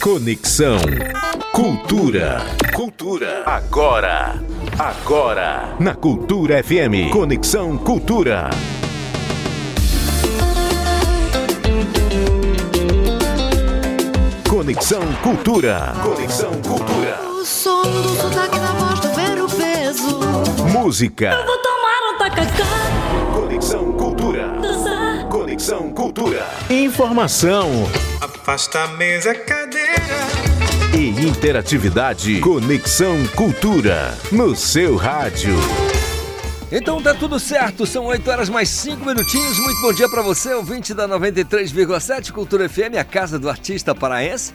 Conexão Cultura. Cultura. Agora. Agora. Na Cultura FM. Conexão Cultura. Conexão Cultura. Conexão Cultura. O som do sotaque na voz do ver o peso. Música. Eu vou tomar um tacacá. Conexão Cultura. Dançar. Conexão Cultura. Informação Afasta a mesa, cadeira. Interatividade. Conexão Cultura. No seu rádio. Então tá tudo certo, são 8 horas mais 5 minutinhos. Muito bom dia pra você, ouvinte da 93,7 Cultura FM, a casa do artista paraense.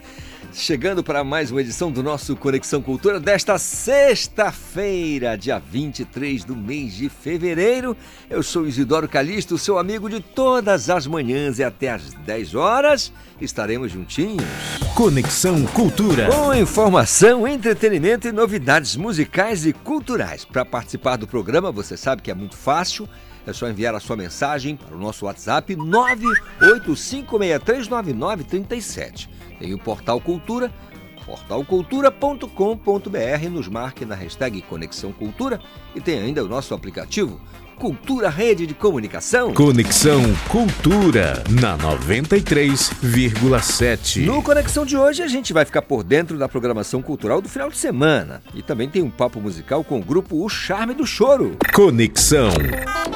Chegando para mais uma edição do nosso Conexão Cultura desta sexta-feira, dia 23 do mês de fevereiro. Eu sou Isidoro Calixto, seu amigo de todas as manhãs e até às 10 horas estaremos juntinhos. Conexão Cultura. Com informação, entretenimento e novidades musicais e culturais. Para participar do programa, você sabe que é muito fácil. É só enviar a sua mensagem para o nosso WhatsApp 985639937. Tem o Portal Cultura, portalcultura.com.br. Nos marque na hashtag Conexão Cultura e tem ainda o nosso aplicativo Cultura Rede de Comunicação. Conexão Cultura na 93,7. No Conexão de hoje a gente vai ficar por dentro da programação cultural do final de semana. E também tem um papo musical com o grupo O Charme do Choro. Conexão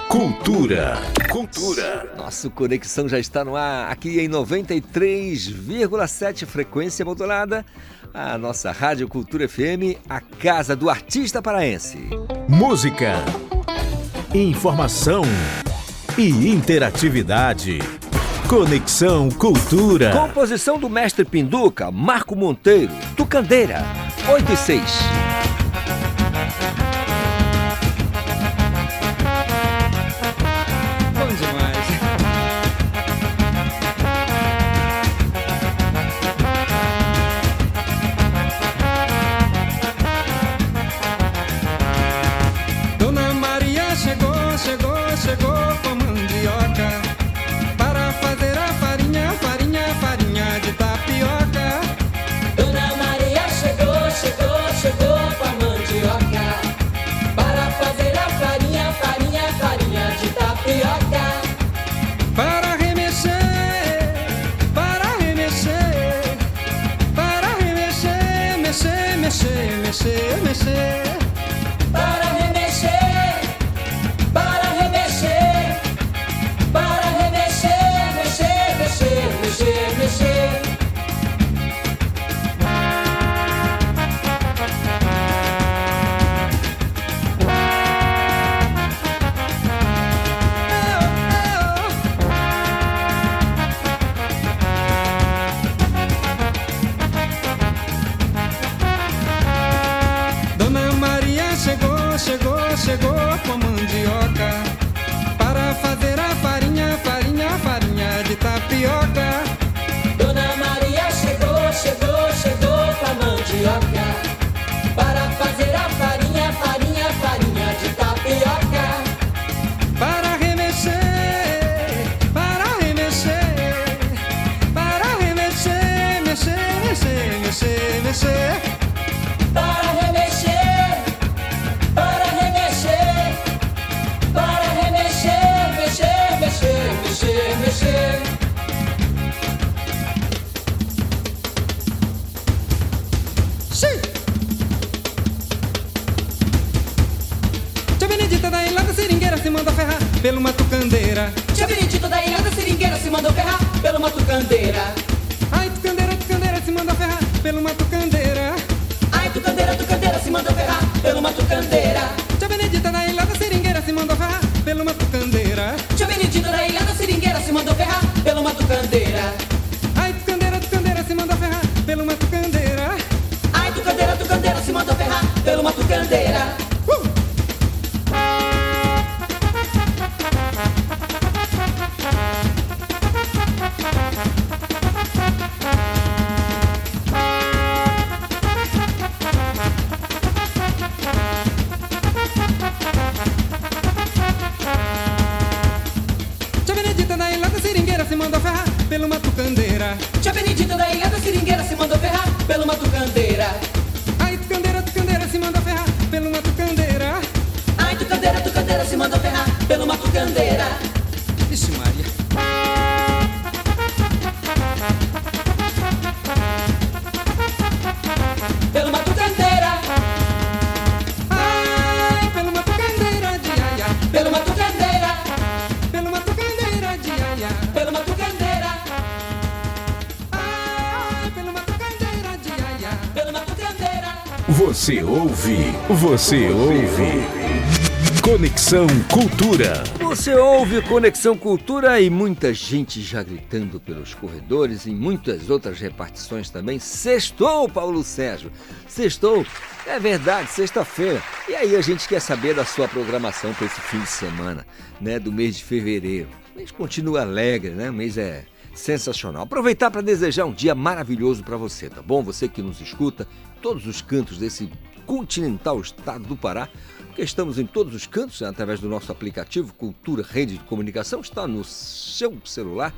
Cultura. Cultura. Nosso Conexão já está no ar aqui em 93,7 frequência modulada. A nossa Rádio Cultura FM, a casa do artista paraense. Música. Informação e interatividade. Conexão Cultura. Composição do mestre Pinduca, Marco Monteiro, Tucandeira, 8 e 6. Se mandou ferrar pelo Matucandeira. Ai, Tucandeira, Tucandeira se manda ferrar pelo Matucandeira. Ai, Tucandeira, Tucandeira se mandou ferrar pelo Matucandeira. Tia Benedita da Ilha da Seringueira se manda ferrar pelo Matucandeira. Tia Benedita da Ilha da Seringueira se mandou ferrar pelo Matucandeira. Ai, você ouve. Conexão Cultura. Você ouve Conexão Cultura e muita gente já gritando pelos corredores e muitas outras repartições também. Sextou, Paulo Sérgio. Sextou. É verdade, sexta-feira. E aí a gente quer saber da sua programação para esse fim de semana, né, do mês de fevereiro. O mês continua alegre, né? O mês é sensacional. Aproveitar para desejar um dia maravilhoso para você, tá bom? Você que nos escuta, todos os cantos desse continental estado do Pará, porque estamos em todos os cantos, né, através do nosso aplicativo Cultura Rede de Comunicação, está no seu celular.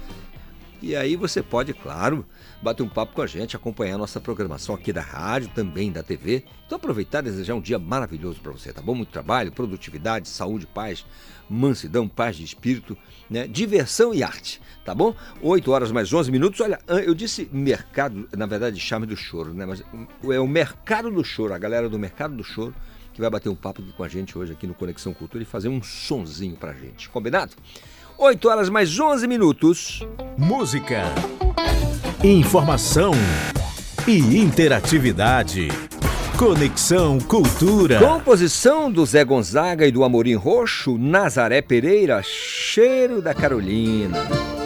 E aí você pode, claro, bater um papo com a gente, acompanhar a nossa programação aqui da rádio, também da TV. Então aproveitar e desejar um dia maravilhoso para você, tá bom? Muito trabalho, produtividade, saúde, paz, mansidão, paz de espírito, né? diversão e arte, tá bom? 8 horas mais 11 minutos. Olha, eu disse mercado, na verdade, charme do choro, né? Mas é o mercado do choro, a galera do mercado do choro que vai bater um papo com a gente hoje aqui no Conexão Cultura e fazer um sonzinho pra gente. Combinado? 8 horas mais 11 minutos. Música, informação e interatividade. Conexão Cultura. Composição do Zé Gonzaga e do Amorim Roxo, Nazaré Pereira, Cheiro da Carolina. Carolina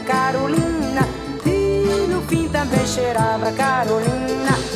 Carolina. E no fim também cheirava Carolina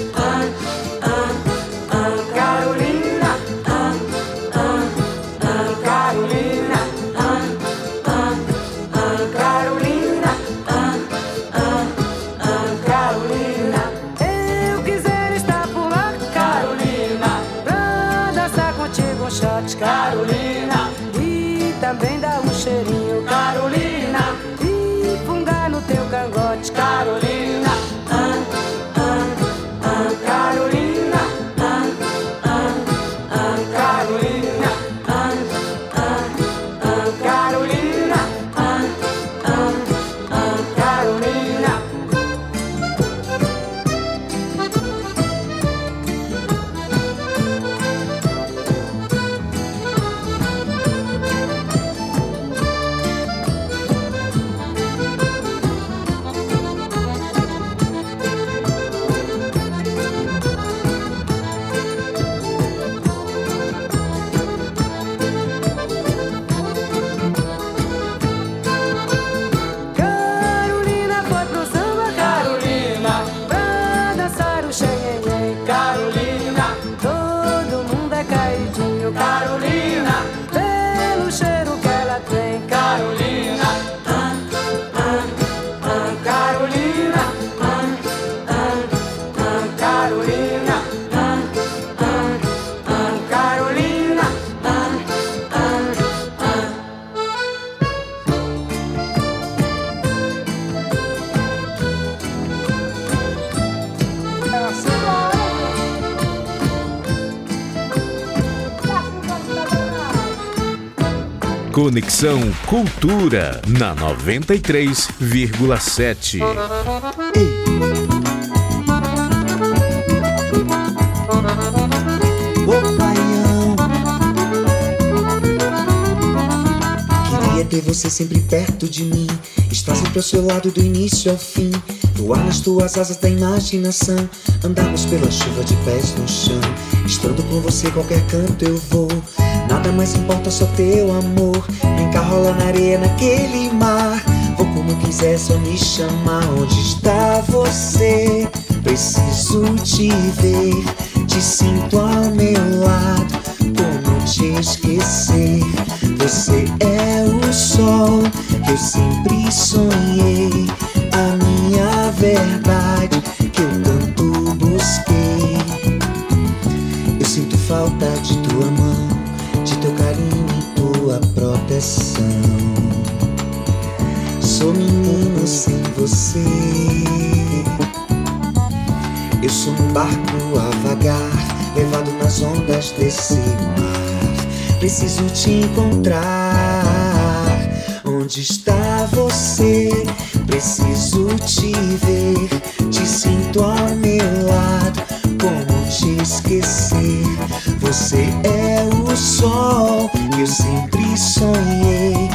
Conexão Cultura na 93,7. Ô Queria ter você sempre perto de mim. Estar sempre ao seu lado do início ao fim. Voar nas tuas asas da imaginação. Andarmos pela chuva de pés no chão. Estando com você qualquer canto eu vou Nada mais importa só teu amor. Brincar rola na areia naquele mar. Vou como quiser só me chamar Onde está você? Preciso te ver. Te sinto ao meu lado. Como te esquecer? Você é o sol que eu sempre sonhei você. Eu sou um barco a vagar, levado nas ondas desse mar. Preciso te encontrar. Onde está você? Preciso te ver. Te sinto ao meu lado. Como te esquecer? Você é o sol que eu sempre sonhei.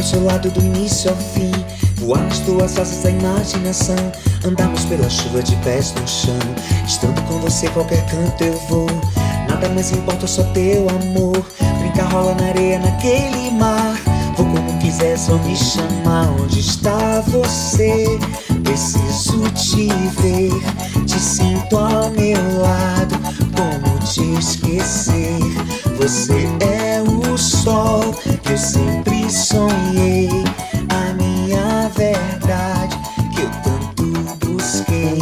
Ao seu lado do início ao fim. Voar nas tuas asas da imaginação. Andarmos pela chuva de pés no chão. Estando com você, qualquer canto eu vou. Nada mais importa, só teu amor. Brincar rola na areia naquele mar. Vou como quiser, só me chamar. Onde está você? Preciso te ver. Te sinto ao meu lado. Como te esquecer? Você é o sol que eu sempre sonhei. A minha verdade que eu tanto busquei.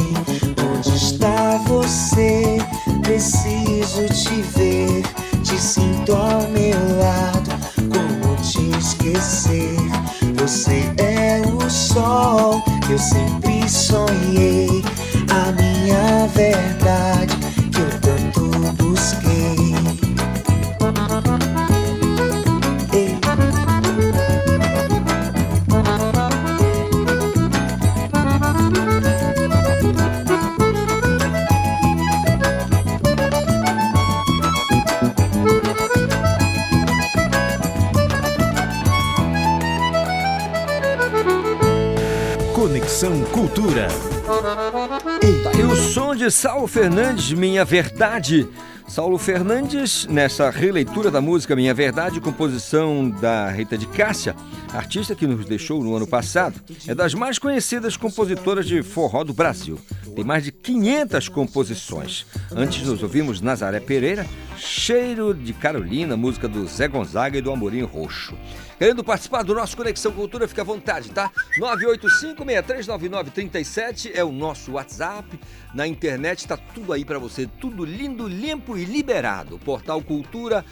Onde está você? Preciso te ver. Te sinto ao meu lado. Como te esquecer? Você é o sol que eu sempre Saulo Fernandes, Minha Verdade. Saulo Fernandes, nessa releitura da música Minha Verdade, composição da Rita de Cássia, artista que nos deixou no ano passado, é das mais conhecidas compositoras de forró do Brasil. Tem mais de 500 composições. Antes nós ouvimos Nazaré Pereira, Cheiro de Carolina, música do Zé Gonzaga e do Amorim Roxo. Querendo participar do nosso Conexão Cultura, fica à vontade, tá? 985-639937 é o nosso WhatsApp. Na internet está tudo aí para você, tudo lindo, limpo e liberado. Portal Cultura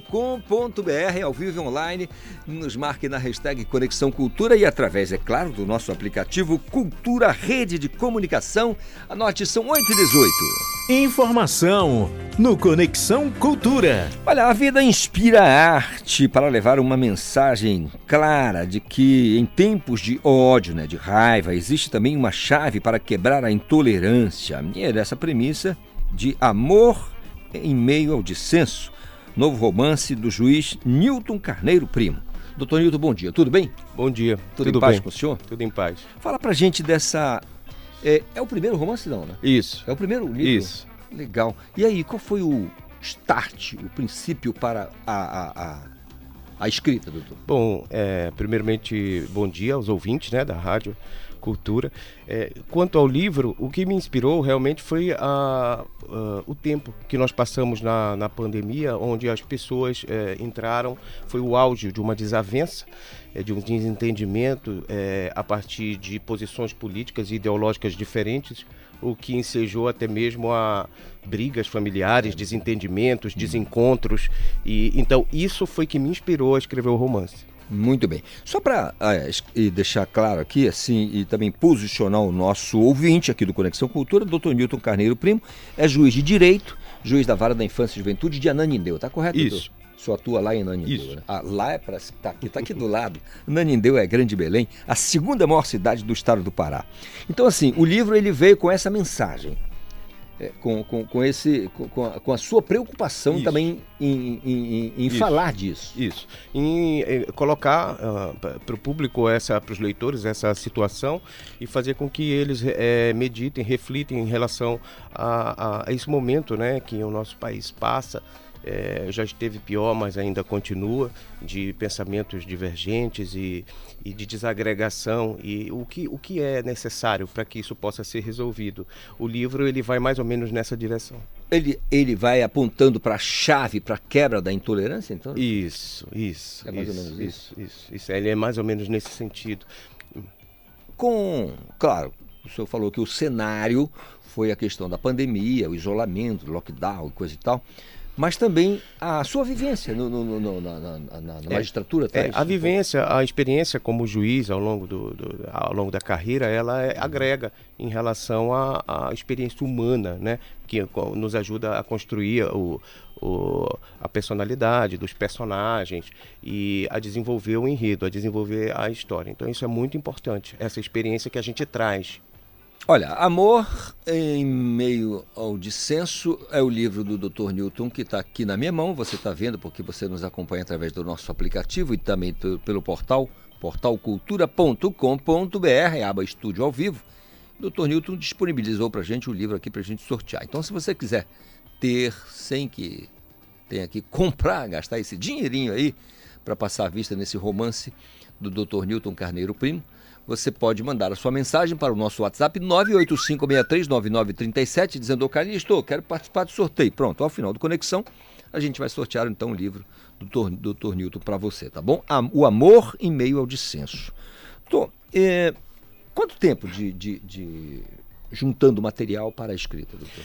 com.br ao vivo e online. Nos marque na hashtag Conexão Cultura e através, é claro, do nosso aplicativo Cultura Rede de Comunicação. Anote, são 8 e 18. Informação no Conexão Cultura. Olha, a vida inspira a arte para levar uma mensagem clara de que em tempos de ódio, né, de raiva, existe também uma chave para quebrar a intolerância. E é dessa premissa de amor em meio ao dissenso. Novo romance do juiz Newton Carneiro Primo. Doutor Newton, bom dia. Tudo bem? Bom dia. Tudo, Tudo em paz bem? com o senhor? Tudo em paz. Fala pra gente dessa. É, é o primeiro romance, não, né? Isso. É o primeiro livro? Isso. Legal. E aí, qual foi o start, o princípio para a, a, a, a escrita, doutor? Bom, é, primeiramente, bom dia aos ouvintes né, da rádio cultura. É, quanto ao livro, o que me inspirou realmente foi a, a, o tempo que nós passamos na, na pandemia, onde as pessoas é, entraram, foi o auge de uma desavença, é, de um desentendimento é, a partir de posições políticas e ideológicas diferentes, o que ensejou até mesmo a brigas familiares, desentendimentos, desencontros. E então isso foi que me inspirou a escrever o romance. Muito bem. Só para deixar claro aqui, assim, e também posicionar o nosso ouvinte aqui do Conexão Cultura, Dr. Newton Carneiro Primo, é juiz de direito, juiz da Vara da Infância e Juventude de Ananindeu, tá correto? Isso. Doutor? Só atua lá em Ananindeu, Isso. né? Ah, lá é para tá aqui, tá aqui do lado. Ananindeu é Grande Belém, a segunda maior cidade do estado do Pará. Então, assim, o livro ele veio com essa mensagem. É, com, com, com, esse, com- a, com a sua preocupação Isso. também em, em, em- em falar disso. Isso. Em colocar para o público, essa para os leitores, essa situação e fazer com que eles eh, meditem, reflitem em relação a, a- a esse momento né, que o nosso país passa. Eh, já esteve pior, mas ainda continua, de pensamentos divergentes e, e de desagregação. E o que, o que é necessário para que isso possa ser resolvido? O livro ele vai mais ou menos nessa direção. Ele, ele vai apontando para a chave, para a quebra da intolerância, então? Isso, isso. É mais ou isso, menos isso, isso, isso. Ele é mais ou menos nesse sentido. com, claro, o senhor falou que o cenário foi a questão da pandemia, o isolamento, lockdown e coisa e tal, mas também a sua vivência no, no- no- na, na- na- na magistratura. É, traz a um vivência, a experiência como juiz ao longo, do, do- ao longo da carreira, ela é- agrega em relação à, à experiência humana, né? Que nos ajuda a construir o, o- a personalidade dos personagens e a desenvolver o enredo, a desenvolver a história. Então isso é muito importante, essa experiência que a gente traz. Olha, Amor em Meio ao Dissenso é o livro do Dr. Newton que está aqui na minha mão. Você está vendo porque você nos acompanha através do nosso aplicativo e também pe- pelo portal, portalcultura.com.br, aba Estúdio ao Vivo. O Dr. Newton disponibilizou para a gente o livro aqui para a gente sortear. Então, se você quiser ter, sem que tenha que comprar, gastar esse dinheirinho aí para passar a vista nesse romance do Dr. Newton Carneiro Primo, você pode mandar a sua mensagem para o nosso WhatsApp 985639937 dizendo, ô Calixto, quero participar do sorteio. Pronto, ao final do Conexão, a gente vai sortear então o livro do Dr. Dr. Newton para você, tá bom? O Amor em Meio ao Dissenso. Tô, é, quanto tempo de, de- de juntando material para a escrita, doutor?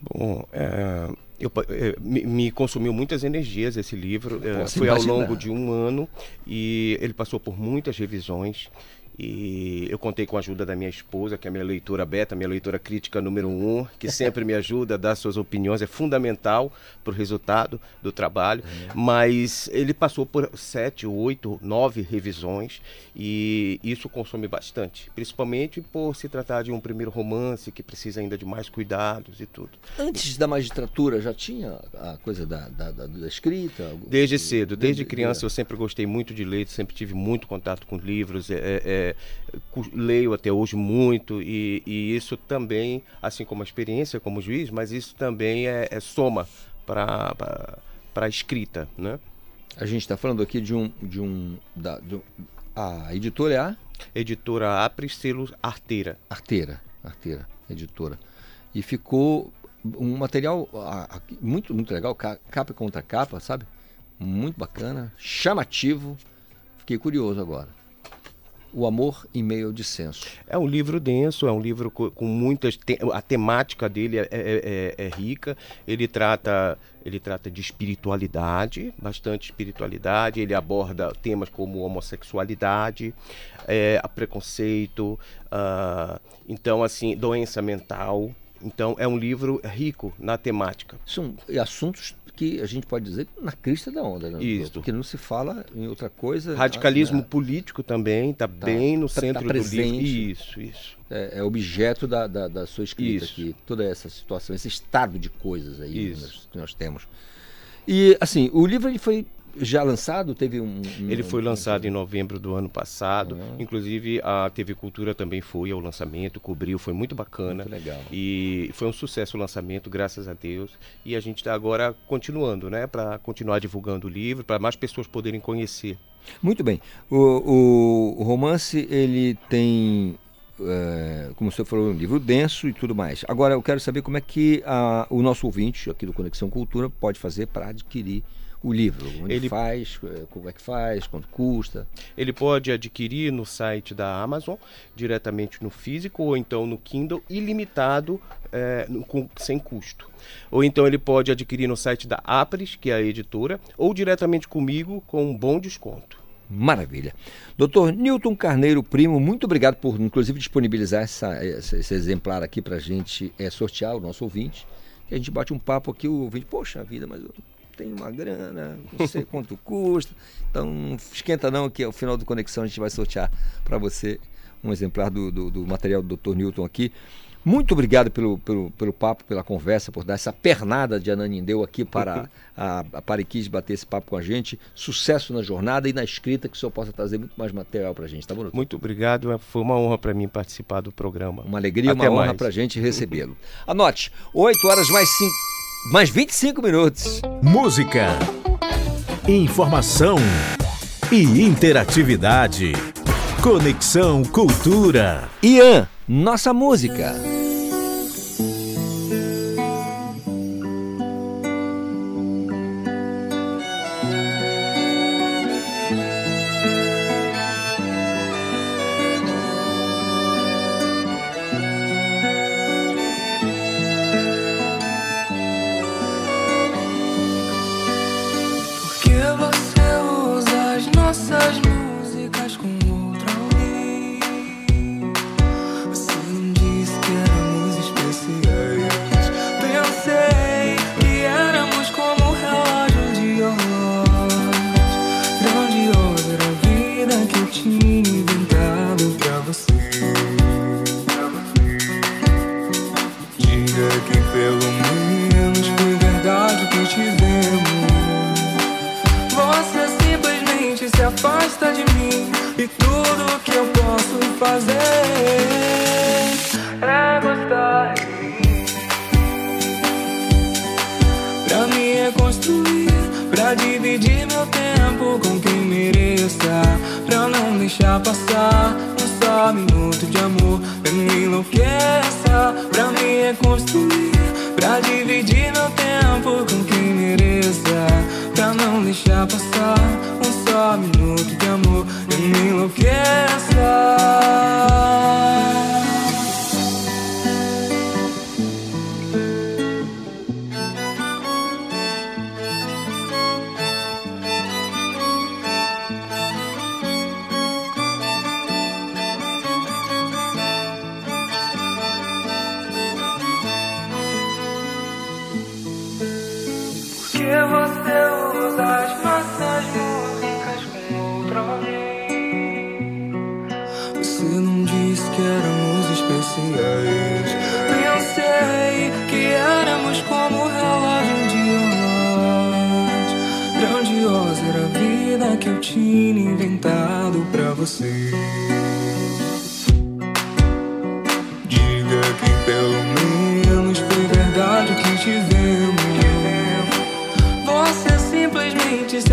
Bom, é, eu é, me, me consumiu muitas energias esse livro. é, foi ao imaginar. longo de um ano e ele passou por muitas revisões. E eu contei com a ajuda da minha esposa, que é a minha leitora beta, minha leitora crítica número um, que sempre me ajuda a dar suas opiniões, é fundamental para o resultado do trabalho. Mas ele passou por sete, oito, nove revisões e isso consome bastante, principalmente por se tratar de um primeiro romance que precisa ainda de mais cuidados e tudo. Antes da magistratura já tinha a coisa da, da, da- da escrita? Desde cedo, desde Desde- criança eu sempre gostei muito de ler, sempre tive muito contato com livros, é, é, leio até hoje muito e, e isso também, assim como a experiência como juiz, mas isso também é, é soma para a escrita, né? A gente está falando aqui de um. De um, da, de um- a editora é a Editora Selos Arteira. Arteira. Arteira, editora. E ficou um material muito, muito legal, ca- capa contra capa, sabe? Muito bacana, chamativo. Fiquei curioso agora. O Amor em Meio ao Dissenso. É um livro denso, é um livro co- com muitas. te- a temática dele é, é- é- é rica. Ele trata, ele trata de espiritualidade, bastante espiritualidade. Ele aborda temas como homossexualidade, é, preconceito, ah, então assim, doença mental. Então é um livro rico na temática. São assuntos que a gente pode dizer na crista da onda, né? Isso. Porque não se fala em outra coisa. Radicalismo né? político também está bem no tá- tá centro do presente. livro. Isso, isso. é, é objeto da, da, da sua escrita Isso. aqui, toda essa situação, esse estado de coisas aí que Isso. nós, que nós temos. E assim, o livro ele foi já lançado, teve um. um- Ele foi lançado em novembro do ano passado. Ah. Inclusive, a TV Cultura também foi ao lançamento, cobriu, foi muito bacana. Muito legal. E foi um sucesso o lançamento, graças a Deus. E a gente está agora continuando, né? Para continuar divulgando o livro, para mais pessoas poderem conhecer. Muito bem. O, o- romance ele tem é, como o senhor falou, um livro denso e tudo mais. Agora, eu quero saber como é que a- o nosso ouvinte aqui do Conexão Cultura pode fazer para adquirir o livro. Onde Ele- faz, é, como é que faz, quanto custa. Ele pode adquirir no site da Amazon, diretamente no físico, ou então no Kindle, ilimitado, é, no- com- sem custo. Ou então ele pode adquirir no site da Apris, que é a editora, ou diretamente comigo com um bom desconto. Maravilha. Doutor Newton Carneiro Primo, muito obrigado por, inclusive, disponibilizar essa- esse exemplar aqui para a gente é, sortear, o nosso ouvinte. E a gente bate um papo aqui, o ouvinte, poxa vida, mas eu tenho uma grana, não sei quanto custa. Então, não esquenta não, que ao final do Conexão a gente vai sortear para você um exemplar do, do, do material do Dr. Newton aqui. Muito obrigado pelo, pelo, pelo papo, pela conversa, por dar essa pernada de Ananindeu aqui para a, a Pariquis bater esse papo com a gente. Sucesso na jornada e na escrita, que o senhor possa trazer muito mais material para a gente, tá bom? Muito obrigado, é- foi uma honra para mim participar do programa. Uma alegria, Até uma honra mais. para a gente recebê-lo. Anote, 8 horas mais, cinco, mais 25 minutos. Música, informação e interatividade. Conexão Cultura. Ian, nossa música. Só minuto de amor, me enlouqueça, pra me reconstruir, pra dividir meu tempo com quem mereça, pra não deixar passar um só minuto de amor, me enlouqueça.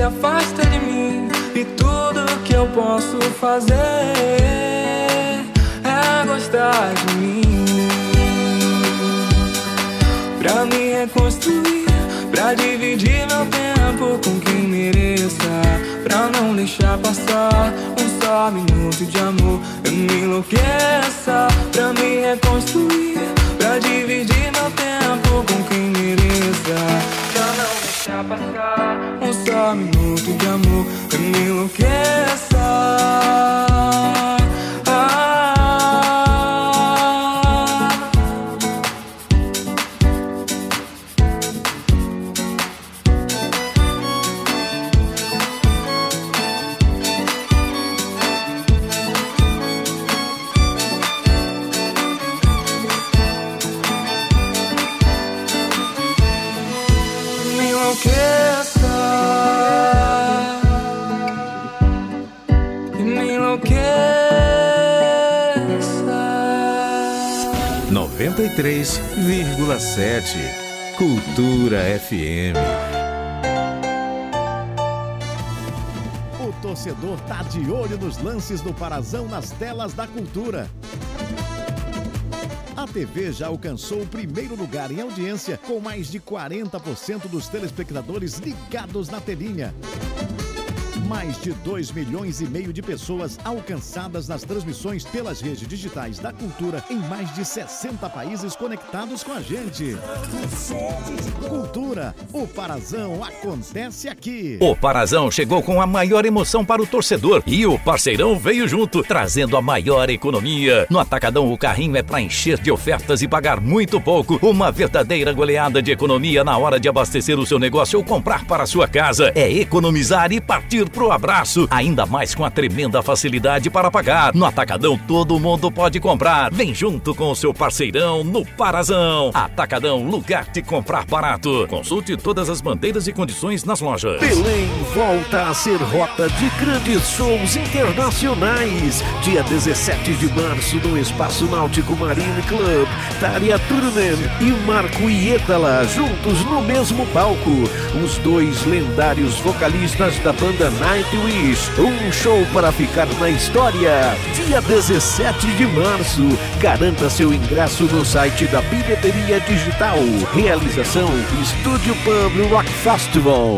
Afasta de mim e tudo que eu posso fazer é gostar de mim. Pra me reconstruir, pra dividir meu tempo com quem mereça, pra não deixar passar um só minuto de amor, eu me enlouqueça. Pra me reconstruir, passar um só minuto de amor, 93,7. Cultura FM. O torcedor tá de olho nos lances do Parazão nas telas da cultura. TV já alcançou o primeiro lugar em audiência, com mais de 40% dos telespectadores ligados na telinha. Mais de 2 milhões e meio de pessoas alcançadas nas transmissões pelas redes digitais da cultura em mais de 60 países conectados com a gente. Cultura, o Parazão acontece aqui. O Parazão chegou com a maior emoção para o torcedor e o parceirão veio junto, trazendo a maior economia. No Atacadão, o carrinho é para encher de ofertas e pagar muito pouco. Uma verdadeira goleada de economia na hora de abastecer o seu negócio ou comprar para a sua casa. É economizar e partir pro abraço. Ainda mais com a tremenda facilidade para pagar. No Atacadão, todo mundo pode comprar. Vem junto com o seu parceirão no Parazão. Atacadão, lugar de comprar barato. Consulte todas as bandeiras e condições nas lojas. Belém volta a ser rota de grandes shows internacionais. Dia 17 de março no Espaço Náutico Marine Club. Tária Turunen e Marco Ietala juntos no mesmo palco. Os dois lendários vocalistas da banda Nightwish. Um show para ficar na história. Dia 17 de março. Garanta seu ingresso no site da Bilheteria Digital. Realização Estúdio Pub Rock Festival.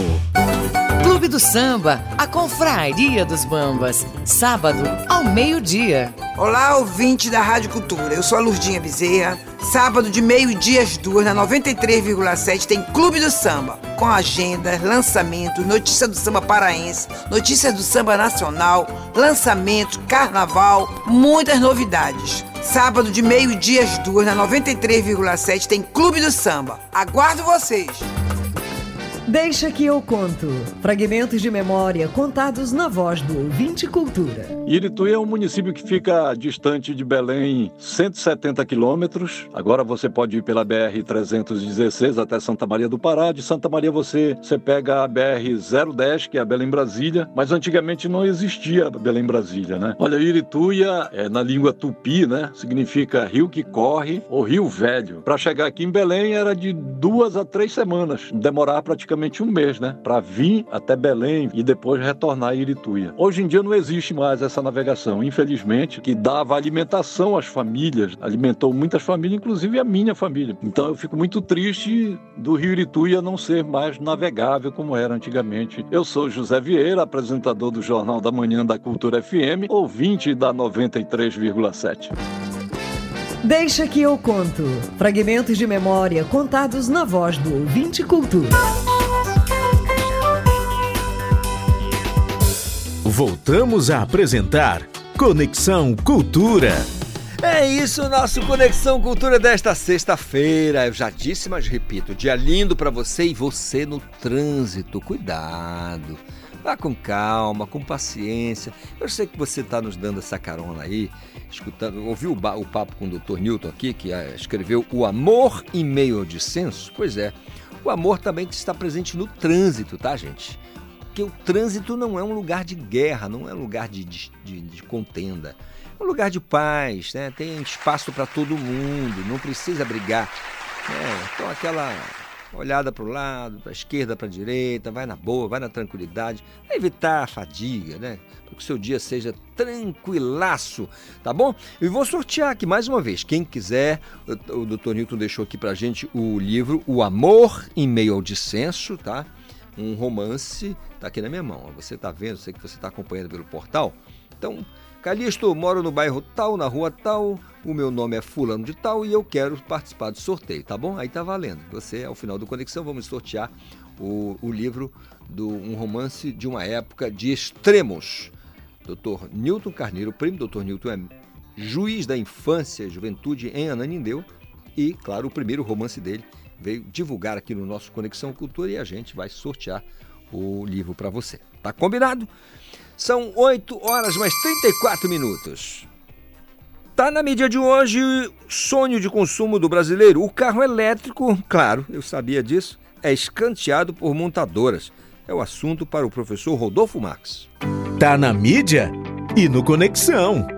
Clube do Samba, a Confraria dos Bambas. Sábado, ao meio-dia. Olá, ouvinte da Rádio Cultura. Eu sou a Lurdinha Bezerra. Sábado de meio-dia às duas, na 93,7, tem Clube do Samba. Com agenda, lançamento, notícia do samba paraense, notícias do samba nacional, lançamento, carnaval, muitas novidades. Sábado de meio-dia às duas, na 93,7, tem Clube do Samba. Aguardo vocês! Deixa que eu conto. Fragmentos de memória contados na voz do ouvinte cultura. Irituí é um município que fica distante de Belém 170 quilômetros. Agora você pode ir pela BR-316 até Santa Maria do Pará. De Santa Maria você, você pega a BR-010, que é a Belém-Brasília. Mas antigamente não existia Belém-Brasília, né? Olha, Irituia, é, na língua tupi, né? Significa rio que corre ou rio velho. Para chegar aqui em Belém era de duas a três semanas. Demorar praticamente praticamente um mês, né? Para vir até Belém e depois retornar a Irituia. Hoje em dia não existe mais essa navegação, infelizmente, que dava alimentação às famílias, alimentou muitas famílias, inclusive a minha família. Então eu fico muito triste do Rio Irituia não ser mais navegável como era antigamente. Eu sou José Vieira, apresentador do Jornal da Manhã da Cultura FM, ouvinte da 93,7. Deixa que eu conto. Fragmentos de memória contados na voz do ouvinte cultura. Voltamos a apresentar Conexão Cultura. É isso, nosso Conexão Cultura desta sexta-feira. Eu já disse, mas repito, dia lindo para você e você no trânsito. Cuidado. Vá com calma, com paciência. Eu sei que você está nos dando essa carona aí, escutando. Ouviu o, o papo com o Dr. Newton aqui, que ah, escreveu O Amor em Meio Dissenso? Pois é. O amor também está presente no trânsito, tá, gente? Porque o trânsito não é um lugar de guerra, não é um lugar de, de, de, contenda. É um lugar de paz, né? tem espaço para todo mundo, não precisa brigar. Né? Então, aquela olhada para o lado, para a esquerda, para a direita, vai na boa, vai na tranquilidade, para evitar a fadiga, né? Para que o seu dia seja tranquilaço, tá bom? E vou sortear aqui mais uma vez. Quem quiser, o, o Dr. Newton deixou aqui para gente o livro O Amor em Meio ao Dissenso, tá? Um romance, tá aqui na minha mão. Você tá vendo, sei que você está acompanhando pelo portal. Então, Calixto, moro no bairro tal, na rua tal, o meu nome é fulano de tal e eu quero participar do sorteio, tá bom? Aí tá valendo. Você, ao final do Conexão, vamos sortear o, o livro do um romance de uma época de extremos. Dr. Newton Carneiro, primo Dr. Newton é juiz da infância e juventude em Ananindeu e, claro, o primeiro romance dele veio divulgar aqui no nosso Conexão Cultura e a gente vai sortear o livro para você. Tá combinado? São 8 horas mais 34 minutos. Tá na mídia de hoje sonho de consumo do brasileiro. O carro elétrico, claro, eu sabia disso, é escanteado por montadoras. É o assunto para o professor Rodolfo Max. Tá na mídia e no Conexão.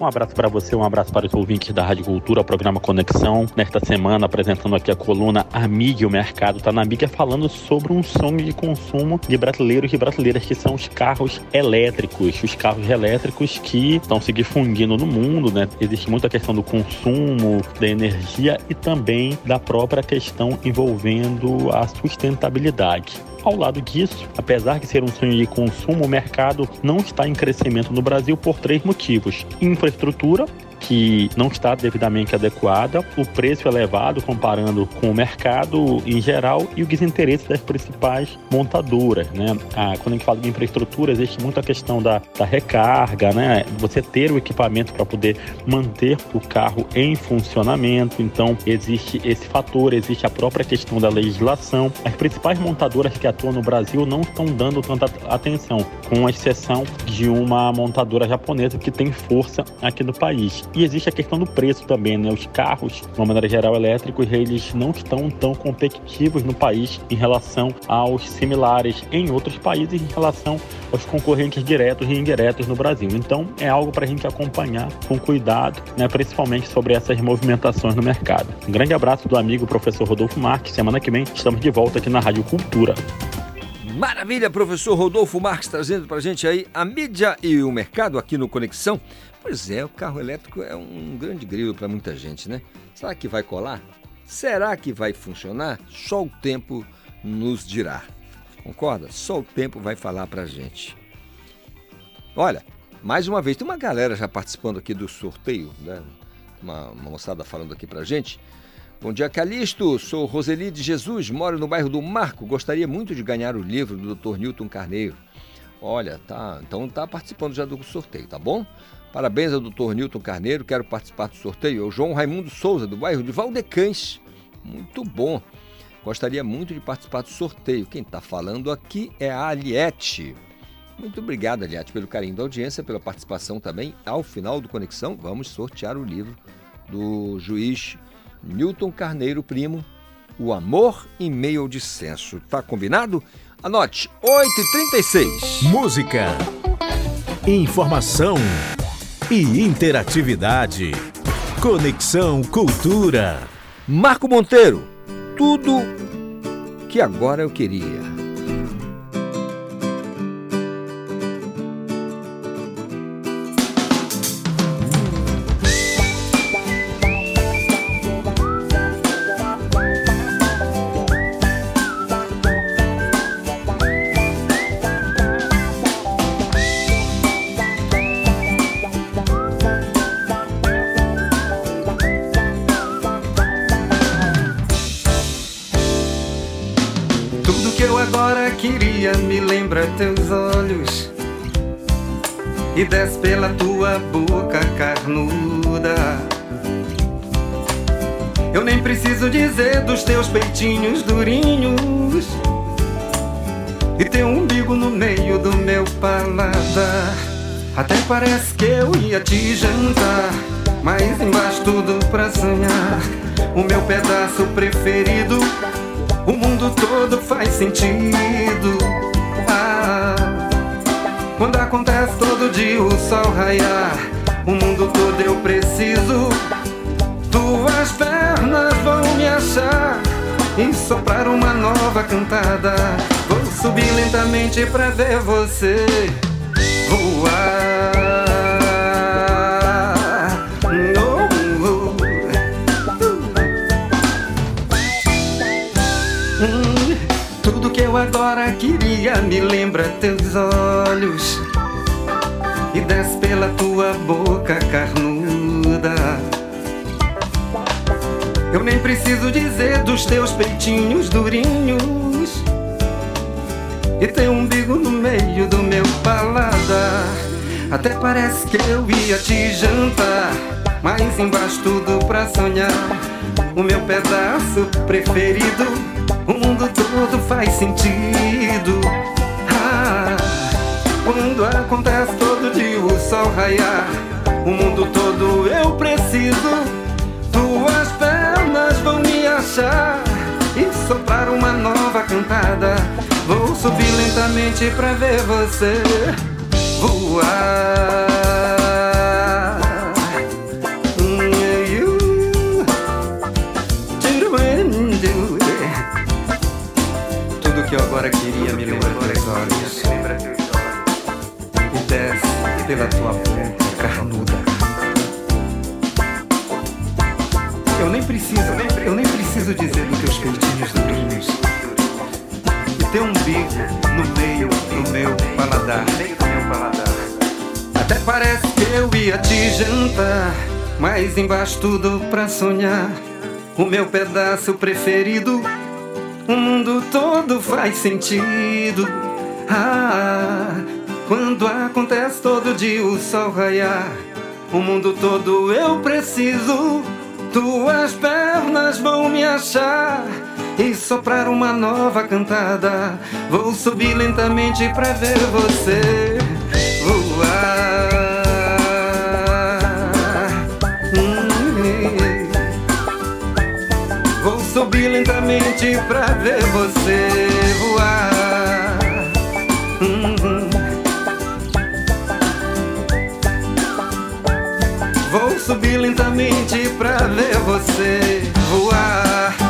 Um abraço para você, um abraço para os ouvintes da Rádio Cultura, programa Conexão. Nesta semana, apresentando aqui a coluna A Mídia e o Mercado. Tá na mídia falando sobre um sonho de consumo de brasileiros e brasileiras, que são os carros elétricos. Os carros elétricos que estão se difundindo no mundo, né? Existe muita questão do consumo, da energia e também da própria questão envolvendo a sustentabilidade. Ao lado disso, apesar de ser um sonho de consumo, o mercado não está em crescimento no Brasil por três motivos: infraestrutura, que não está devidamente adequada, o preço elevado comparando com o mercado em geral e o desinteresse das principais montadoras, né? Ah, quando a gente fala de infraestrutura, existe muita questão da, da recarga, né? Você ter o equipamento para poder manter o carro em funcionamento, então existe esse fator, existe a própria questão da legislação. As principais montadoras que atuam no Brasil não estão dando tanta atenção, com exceção de uma montadora japonesa que tem força aqui no país. E existe a questão do preço também, né? Os carros, de uma maneira geral, elétricos, eles não estão tão competitivos no país em relação aos similares em outros países, em relação aos concorrentes diretos e indiretos no Brasil. Então, é algo para a gente acompanhar com cuidado, né? principalmente sobre essas movimentações no mercado. Um grande abraço do amigo professor Rodolfo Marques. Semana que vem estamos de volta aqui na Rádio Cultura. Maravilha, professor Rodolfo Marques trazendo pra gente aí a mídia e o mercado aqui no Conexão. Pois é, o carro elétrico é um grande grilo para muita gente, né? Será que vai colar? Será que vai funcionar? Só o tempo nos dirá. Concorda? Só o tempo vai falar pra gente. Olha, mais uma vez, tem uma galera já participando aqui do sorteio, né? Uma, uma moçada falando aqui pra gente. Bom dia, Calixto. Sou Roseli de Jesus, moro no bairro do Marco. Gostaria muito de ganhar o livro do Dr. Newton Carneiro. Olha, tá, então tá participando já do sorteio, tá bom? Parabéns ao Dr. Newton Carneiro, quero participar do sorteio. É o João Raimundo Souza, do bairro de Valdecães. Muito bom. Gostaria muito de participar do sorteio. Quem está falando aqui é a Aliette. Muito obrigado, Aliette, pelo carinho da audiência, pela participação também. Ao final do Conexão, vamos sortear o livro do juiz Newton Carneiro Primo, O Amor em Meio Dissenso. Tá combinado? Anote, 8h36. Música, informação e interatividade. Conexão Cultura. Marco Monteiro, tudo que agora eu queria. E desce pela tua boca carnuda. Eu nem preciso dizer dos teus peitinhos durinhos. E teu umbigo no meio do meu paladar. Até parece que eu ia te jantar Mas embaixo tudo pra sonhar. O meu pedaço preferido o mundo todo faz sentido. Quando acontece todo dia o sol raiar, o mundo todo eu preciso. Tuas pernas vão me achar e soprar uma nova cantada. Vou subir lentamente pra ver você voar. Agora queria me lembra teus olhos e desce pela tua boca carnuda. Eu nem preciso dizer dos teus peitinhos durinhos e teu umbigo no meio do meu paladar. Até parece que eu ia te jantar, mas embaixo tudo pra sonhar. O meu pedaço preferido, o mundo todo faz sentido. Ah, quando acontece todo dia o sol raiar, o mundo todo eu preciso. Tuas pernas vão me achar e soprar uma nova cantada. Vou subir lentamente pra ver você voar. Pela tua boca carnuda. Eu nem preciso, eu nem preciso dizer dos teus peitinhos durinhos e teu umbigo no meio do meu paladar. Até parece que eu ia te jantar, mas embaixo tudo pra sonhar. O meu pedaço preferido, o mundo todo faz sentido. Ah, quando acontece todo dia o sol raiar, o mundo todo eu preciso. Tuas pernas vão me achar e soprar uma nova cantada. Vou subir lentamente pra ver você voar. Hum, Vou subir lentamente pra ver você voar. Subir lentamente pra ver você voar.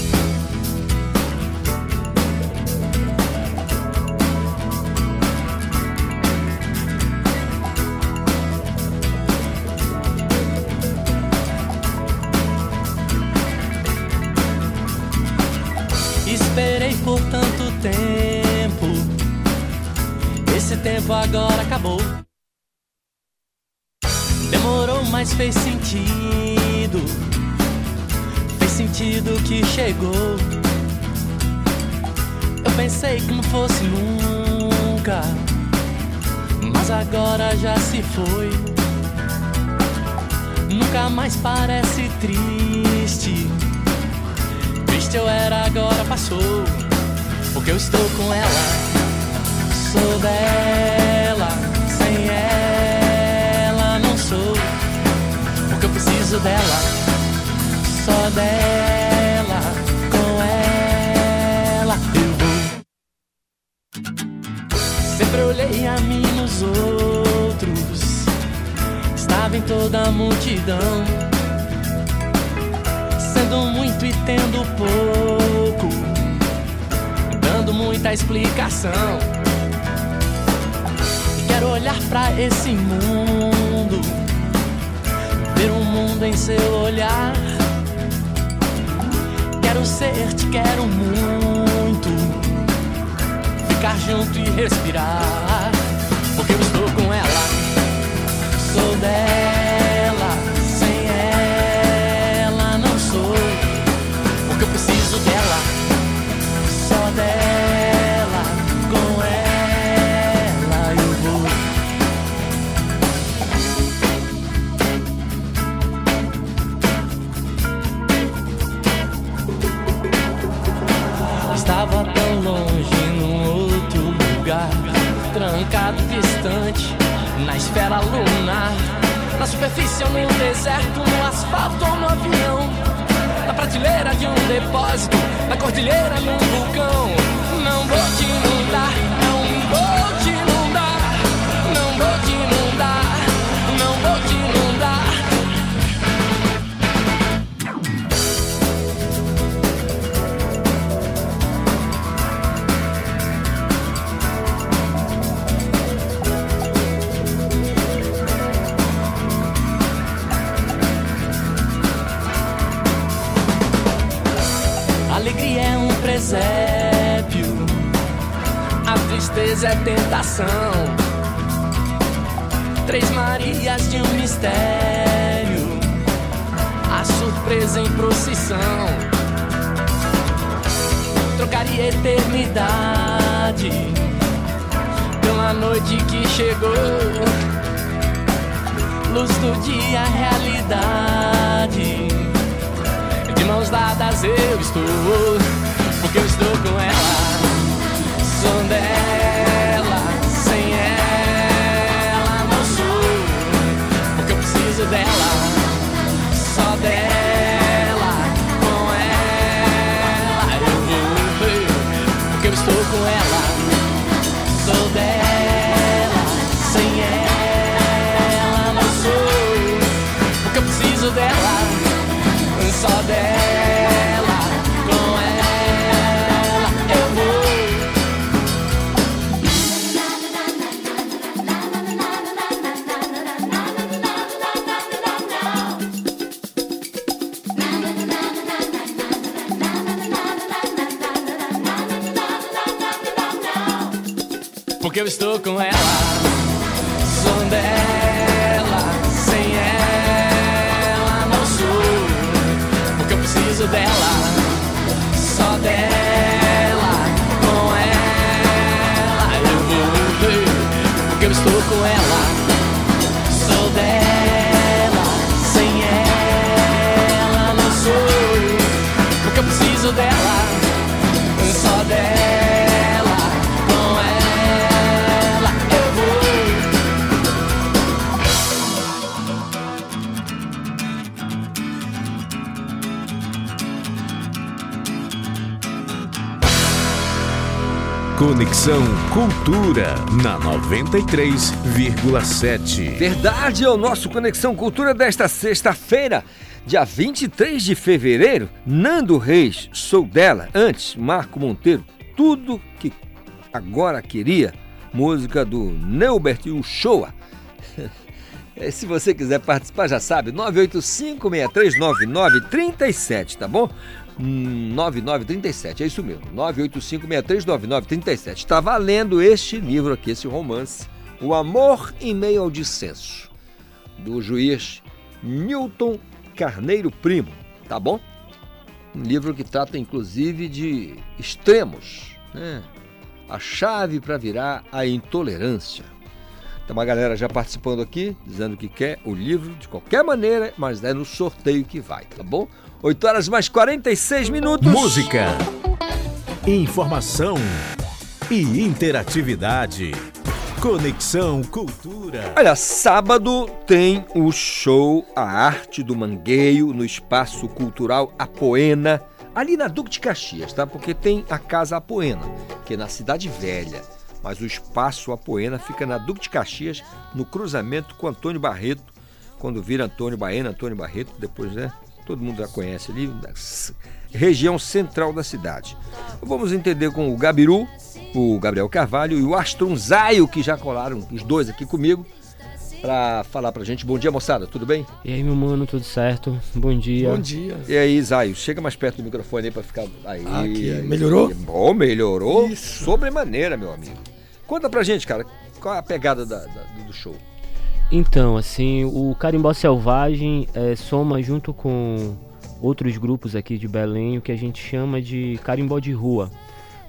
Triste. Triste eu era, agora passou. Porque eu estou com ela. Sou dela. Sem ela não sou. Porque eu preciso dela. Só dela. Com ela eu vou. Sempre olhei a mim nos outros. Estava em toda a multidão sendo muito e tendo pouco, dando muita explicação. Quero olhar pra esse mundo, ver um mundo em seu olhar. Quero ser, te quero muito, ficar junto e respirar, porque eu estou com ela, sou dela. Preciso dela, só dela, com ela eu vou. Estava tão longe num outro lugar, trancado, distante, na esfera lunar, na superfície ou no deserto, no asfalto ou no avião, prateleira de um depósito, na cordilheira num vulcão. Não vou te inundar, tristeza é tentação. Três Marias de um mistério, a surpresa em procissão. Trocaria eternidade pela noite que chegou. Luz do dia, realidade. De mãos dadas eu estou, porque eu estou com ela. Sou dela, só dela, com ela. Eu vou ver, porque eu estou com ela. Sou dela, sem ela não sou, porque eu preciso dela, só dela. Eu estou com ela, sou dela, sem ela não sou. Porque eu preciso dela, Conexão Cultura na 93,7. Verdade é o nosso Conexão Cultura desta sexta-feira, dia 23 de fevereiro. Nando Reis, sou dela. Antes, Marco Monteiro, tudo que agora queria. Música do Neubert. Eh, Se você quiser participar, já sabe, 985-6399-37, tá bom? Hum, 9937, é isso mesmo. 985-6399-37. Está valendo este livro aqui, esse romance, O Amor em Meio ao Dissenso, do juiz Newton Carneiro Primo, tá bom? Um livro que trata inclusive de extremos, né? A chave para virar a intolerância. Tem uma galera já participando aqui, dizendo que quer o livro de qualquer maneira, mas é no sorteio que vai, tá bom? 8 horas mais 46 minutos. Música, informação e interatividade. Conexão Cultura. Olha, sábado tem o show A Arte do Mangueio no Espaço Cultural Apoena, ali na Duque de Caxias, tá? Porque tem a Casa Apoena, que é na Cidade Velha. Mas o Espaço Apoena fica na Duque de Caxias, no cruzamento com Antônio Barreto. Quando vira Antônio Baena, Antônio Barreto, depois, né? Todo mundo já conhece ali, região central da cidade. Vamos entender com o Gabiru, o Gabriel Carvalho e o Astron Zaio, que já colaram os dois aqui comigo, para falar pra gente. Bom dia, moçada, tudo bem? E aí, meu mano, tudo certo? Bom dia. Bom dia. E aí, Zaio, chega mais perto do microfone aí pra ficar. Aí, Aqui, aí. melhorou? Bom, melhorou. Sobremaneira, meu amigo. Conta pra gente, cara, qual é a pegada da- da- do show? Então, assim, o Carimbó Selvagem é, soma junto com outros grupos aqui de Belém o que a gente chama de carimbó de rua.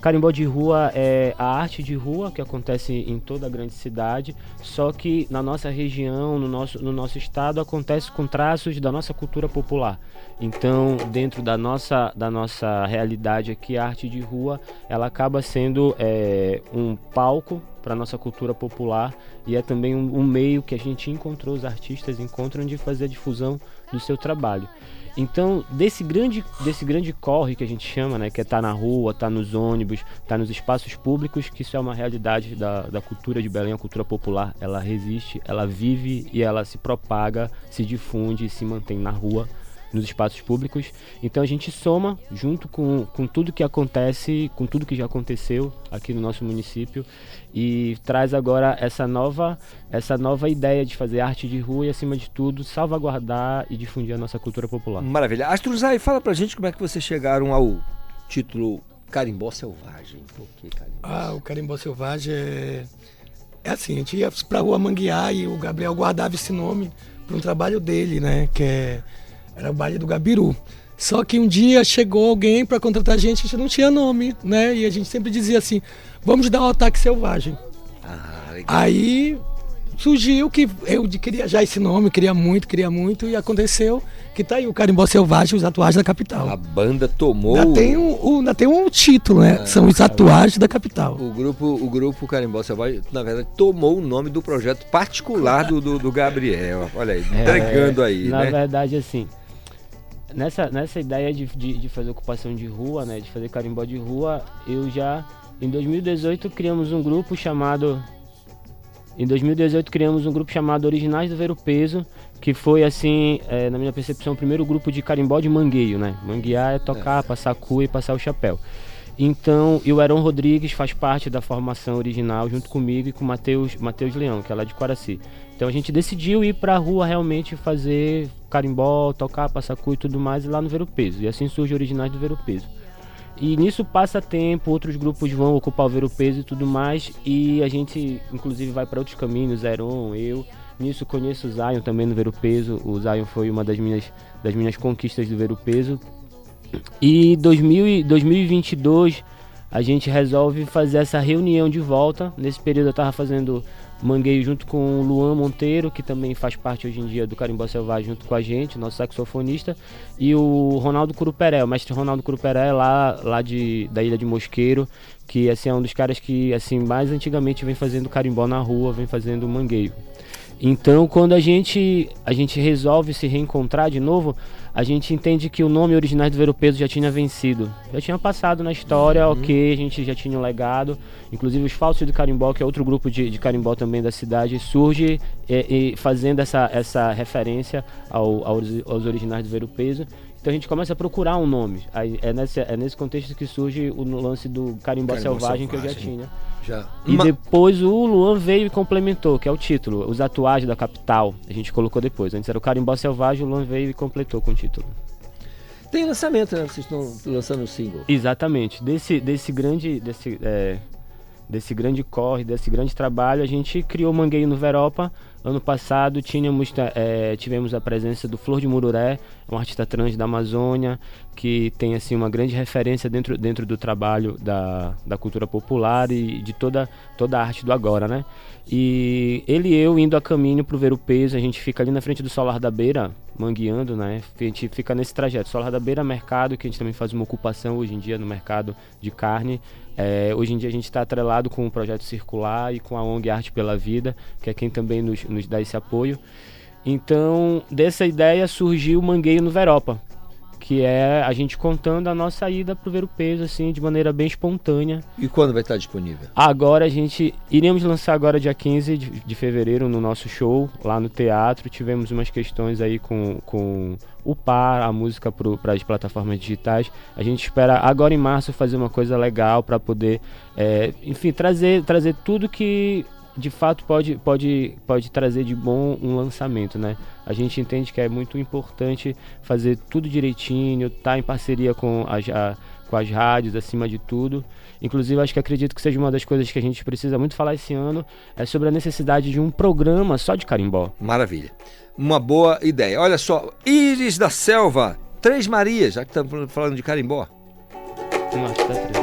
Carimbó de rua é a arte de rua que acontece em toda a grande cidade, só que na nossa região, no nosso, no nosso estado, acontece com traços da nossa cultura popular. Então, dentro da nossa, da nossa realidade aqui, a arte de rua ela acaba sendo é, um palco para nossa cultura popular e é também um, um meio que a gente encontrou, os artistas encontram de fazer a difusão do seu trabalho. Então, desse grande, desse grande corre que a gente chama, né, que é estar na rua, estar nos ônibus, estar nos espaços públicos, que isso é uma realidade da, da cultura de Belém, a cultura popular, ela resiste, ela vive e ela se propaga, se difunde e se mantém na rua, nos espaços públicos. Então a gente soma junto com, com tudo que acontece, com tudo que já aconteceu aqui no nosso município e traz agora essa nova, essa nova ideia de fazer arte de rua e, acima de tudo, salvaguardar e difundir a nossa cultura popular. Maravilha. Astruzai, fala pra gente como é que vocês chegaram ao título Carimbó Selvagem. Por que Carimbó? Ah, o carimbó selvagem é. É assim, a gente ia pra rua manguear e o Gabriel guardava esse nome para um trabalho dele, né? Que é... era o baile do Gabiru. Só que um dia chegou alguém para contratar a gente, a gente não tinha nome, né? E a gente sempre dizia assim: vamos dar um ataque selvagem. Aí surgiu que eu queria já esse nome, queria muito, queria muito, e aconteceu que tá aí o Carimbó Selvagem, os atuais da capital. A banda tomou. Ainda tem um, o- ainda tem um título, né? Ah, São os atuais da capital. O grupo, o grupo Carimbó Selvagem, na verdade, tomou o nome do projeto particular do, do, do Gabriel. Olha aí, entregando aí, É, Na né? verdade, assim, nessa, nessa ideia de, de, de fazer ocupação de rua, né, de fazer carimbó de rua, eu já, em 2018, criamos um grupo chamado Em 2018 criamos um grupo chamado Originais do Ver o Peso, que foi assim, é, na minha percepção, o primeiro grupo de carimbó de mangueio, né? Manguear é tocar, passar cu e passar o chapéu. Então, e o Heron Rodrigues faz parte da formação original junto comigo e com o Matheus Mateus Leão, que é lá de Quaraci. Então a gente decidiu ir pra rua realmente fazer carimbó, tocar, passar cu e tudo mais lá no Ver o Peso. E assim surge Originais do Ver o Peso. E nisso passa tempo, outros grupos vão ocupar o ver o peso e tudo mais, e a gente inclusive vai para outros caminhos, Zeron, eu. Nisso conheço o Zion também no ver o peso. O Zion foi uma das minhas, das minhas conquistas do ver o peso. E 2000, e 2022 a gente resolve fazer essa reunião de volta. Nesse período eu estava fazendo mangueio junto com o Luan Monteiro, que também faz parte hoje em dia do Carimbó Selvagem junto com a gente, nosso saxofonista, e o Ronaldo Curuperé, o mestre Ronaldo Curuperé lá, lá de, da Ilha de Mosqueiro, que assim, é um dos caras que assim mais antigamente vem fazendo carimbó na rua, vem fazendo mangueio. Então, quando a gente a gente resolve se reencontrar de novo, a gente entende que o nome original do Ver Peso já tinha vencido. Já tinha passado na história, Uhum. ok, a gente já tinha um legado. Inclusive os Falsos do Carimbó, que é outro grupo de, de carimbó também da cidade, surge é, e fazendo essa, essa referência ao, aos, aos originais do Ver Peso. Então a gente começa a procurar um nome. Aí é, nesse, é nesse contexto que surge o lance do Carimbó, Carimbó Selvagem, que eu já Selvagem. tinha. Já. E Ma- depois o Luan veio e complementou, que é o título, Os Atuais da Capital. A gente colocou depois. Antes era o Carimbó Selvagem, o Luan veio e completou com o título. Tem lançamento, né? Vocês estão lançando um single. Exatamente. Desse, desse grande. Desse, é, desse grande corre, desse grande trabalho, a gente criou o Mangueio no Veropa. Ano passado tínhamos, é, tivemos a presença do Flor de Mururé, um artista trans da Amazônia, que tem assim uma grande referência dentro, dentro do trabalho da, da cultura popular e de toda, toda a arte do agora, né? E ele e eu indo a caminho pro Ver o Peso, a gente fica ali na frente do Solar da Beira, mangueando, né? A gente fica nesse trajeto. Solar da Beira, mercado, que a gente também faz uma ocupação hoje em dia no mercado de carne. É, hoje em dia a gente está atrelado com o Projeto Circular e com a ONG Arte pela Vida, que é quem também nos, nos dá esse apoio. Então, dessa ideia surgiu o Mangueio no Veropa, que é a gente contando a nossa ida pro Ver o Peso, assim, de maneira bem espontânea. E quando vai estar disponível? Agora a gente iríamos lançar agora dia 15 de, de fevereiro no nosso show lá no teatro. Tivemos umas questões aí com, com o par, a música para as plataformas digitais. A gente espera agora em março fazer uma coisa legal para poder, é, enfim, trazer, trazer tudo que de fato pode, pode, pode trazer de bom um lançamento, né? A gente entende que é muito importante fazer tudo direitinho, estar em parceria com as, a- com as rádios acima de tudo. Inclusive, acho que acredito que seja uma das coisas que a gente precisa muito falar esse ano é sobre a necessidade de um programa só de carimbó. Maravilha. Uma boa ideia. Olha só, Íris da Selva, Três Marias, já que estamos falando de carimbó. Um artista trans.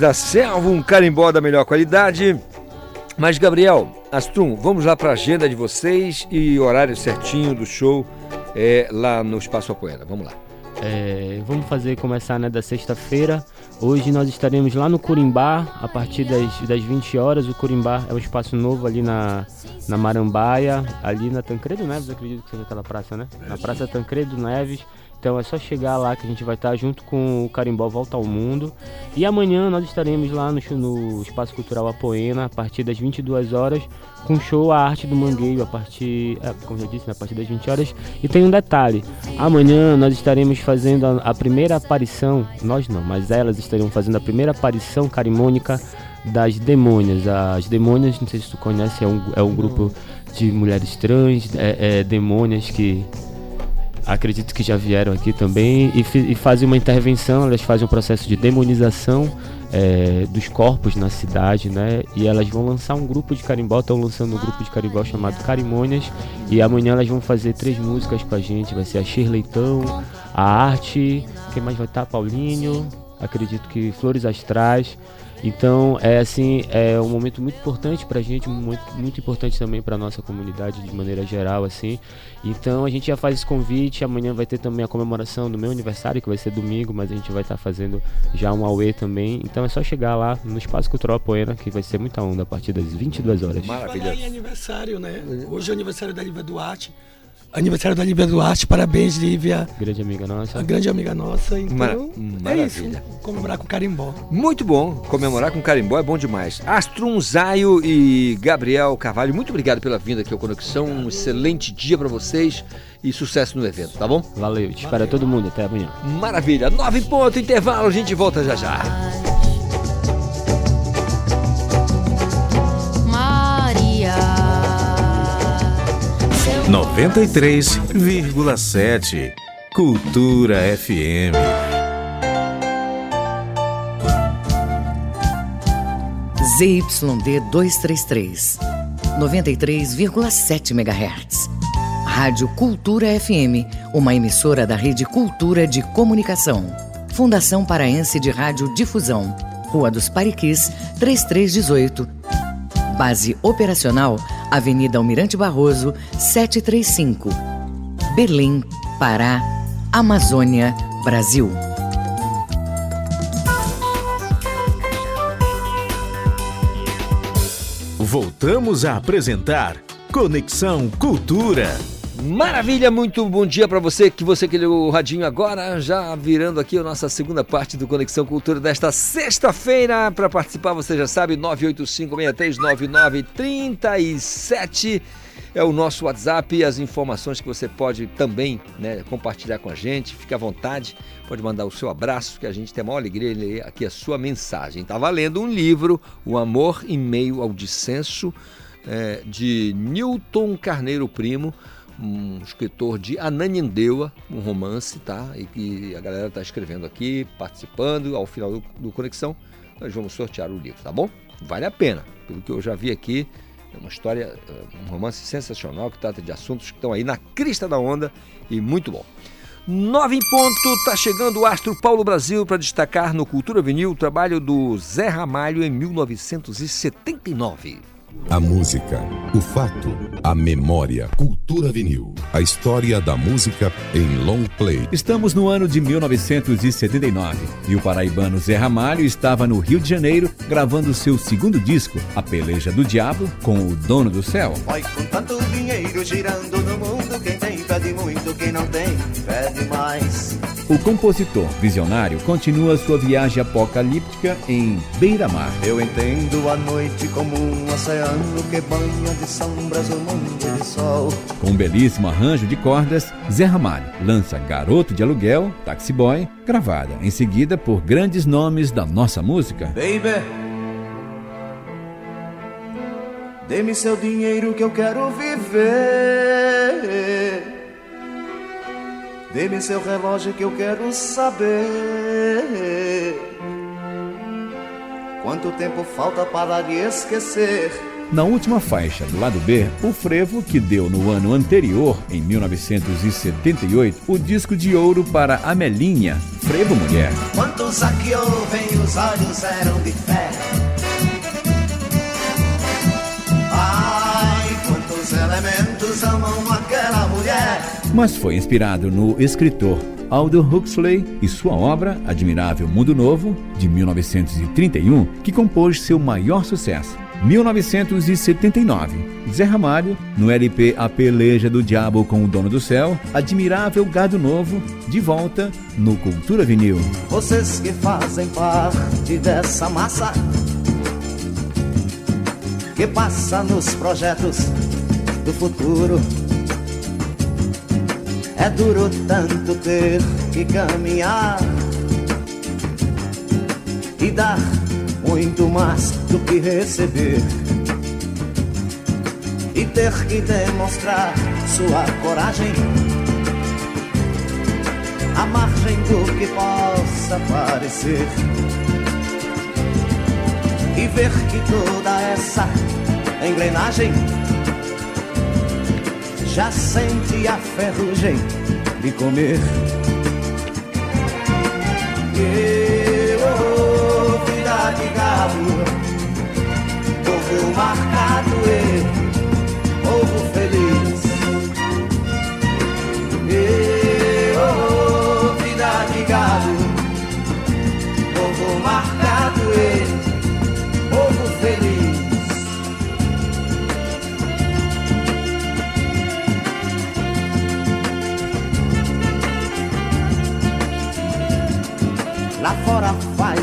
Da Selva, um carimbó da melhor qualidade. Mas, Gabriel, Astrum, vamos lá para a agenda de vocês e horário certinho do show é, lá no Espaço Apoena. Vamos lá. É, vamos fazer começar né, da sexta-feira. Hoje nós estaremos lá no Curimbá a partir das, das 20 horas. O Curimbá é um espaço novo ali na, na Marambaia, ali na Tancredo Neves, acredito que seja aquela praça, né? Na Praça Tancredo Neves. Então é só chegar lá que a gente vai estar junto com o Carimbó Volta ao Mundo. E amanhã nós estaremos lá no, no Espaço Cultural Apoena a partir das 22 horas com show A Arte do Mangueiro a partir, é, como já disse, né, a partir das 20 horas. E tem um detalhe: amanhã nós estaremos fazendo a, a primeira aparição, nós não, mas elas estarão fazendo a primeira aparição carimônica das Demônias. As Demônias, não sei se tu conhece, é um, é um grupo de mulheres trans, é, é, demônias que acredito que já vieram aqui também e, e fazem uma intervenção, elas fazem um processo de demonização é, dos corpos na cidade, né? E elas vão lançar um grupo de carimbó, estão lançando um grupo de carimbó chamado Carimônias e amanhã elas vão fazer três músicas com a gente, vai ser a Shirleitão, a Arte, quem mais vai estar? Paulinho, acredito que Flores Astrais. Então, é assim, é um momento muito importante para a gente, muito, muito importante também para nossa comunidade de maneira geral, assim. Então, a gente já faz esse convite. Amanhã vai ter também a comemoração do meu aniversário, que vai ser domingo, mas a gente vai estar tá fazendo já um Aue também. Então, é só chegar lá no Espaço Cultural Poena, que vai ser muita onda a partir das 22 horas. Maravilha. Falar aniversário, né? Hoje é o aniversário da Lívia Duarte. Aniversário da Lívia Duarte, parabéns, Lívia. Grande amiga nossa. A grande amiga nossa. Então, Mara é isso. Comemorar com carimbó. Muito bom. Comemorar com carimbó é bom demais. Astrum Zaio e Gabriel Carvalho, muito obrigado pela vinda aqui ao Conexão. Um excelente dia para vocês e sucesso no evento, tá bom? Valeu. Te espero todo mundo. Até amanhã. Maravilha. Nove ponto, intervalo. A gente volta já já. 93,7 Cultura FM. ZYD 233, 93,7 MHz. Rádio Cultura FM, uma emissora da Rede Cultura de Comunicação. Fundação Paraense de Rádio Difusão. Rua dos Pariquis, 3318. Base operacional Avenida Almirante Barroso, 735. Belém, Pará, Amazônia, Brasil. Voltamos a apresentar Conexão Cultura. Maravilha, muito bom dia para você que você que ligou o radinho agora, já virando aqui a nossa segunda parte do Conexão Cultura desta sexta-feira. Para participar, você já sabe, 985639937 é o nosso WhatsApp e as informações que você pode também né, compartilhar com a gente. Fique à vontade, pode mandar o seu abraço, que a gente tem a maior alegria de ler aqui a sua mensagem. Está valendo um livro, O Amor em Meio ao Dissenso, é, de Newton Carneiro Primo um escritor de Ananindeua, um romance, tá? E que a galera está escrevendo aqui, participando. Ao final do, do, Conexão, nós vamos sortear o livro, tá bom? Vale a pena. Pelo que eu já vi aqui, é uma história, eh, um romance sensacional que trata de assuntos que estão aí na crista da onda e muito bom. Nove em ponto, tá chegando o Astro Paulo Brasil para destacar no Cultura Vinil o trabalho do Zé Ramalho em 1979. A música, o fato, a memória, cultura vinil. A história da música em long play. Estamos no ano de 1979 e o paraibano Zé Ramalho estava no Rio de Janeiro gravando seu segundo disco, A Peleja do Diabo, com o Dono do Céu. Vai com tanto dinheiro girando no mundo, quem tem pede muito, quem não tem pede mais. O compositor visionário continua sua viagem apocalíptica em Beira-Mar. Eu entendo a noite como um oceano que banha de sombras o mundo de sol. Com um belíssimo arranjo de cordas, Zé Ramalho lança Garoto de Aluguel, Taxi Boy, gravada em seguida por grandes nomes da nossa música. Baby, dê-me seu dinheiro que eu quero viver. Dê-me seu relógio que eu quero saber. Quanto tempo falta para lhe esquecer? Na última faixa do lado B, o frevo que deu no ano anterior, em 1978, o disco de ouro para Amelinha, frevo, mulher. Quantos aqui ouvem, os olhos eram de fé. Ai, quantos elementos amam aquela mulher. Mas foi inspirado no escritor Aldo Huxley e sua obra Admirável Mundo Novo, de 1931, que compôs seu maior sucesso. 1979. Zé Ramalho, no LP A Peleja do Diabo com o Dono do Céu, Admirável Gado Novo, de volta no Cultura Vinil. Vocês que fazem parte dessa massa que passa nos projetos do futuro. É duro tanto ter que caminhar e dar muito mais do que receber. E ter que demonstrar sua coragem à margem do que possa parecer. E ver que toda essa engrenagem já sente a ferrugem de comer. E, oh, vida de gado, povo marcado e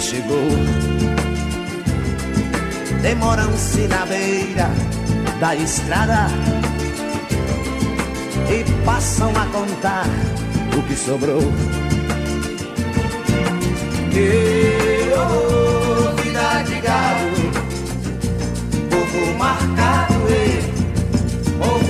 que chegou. Demoram-se na beira da estrada e passam a contar o que sobrou. E oh, vida de gado, povo marcado e povo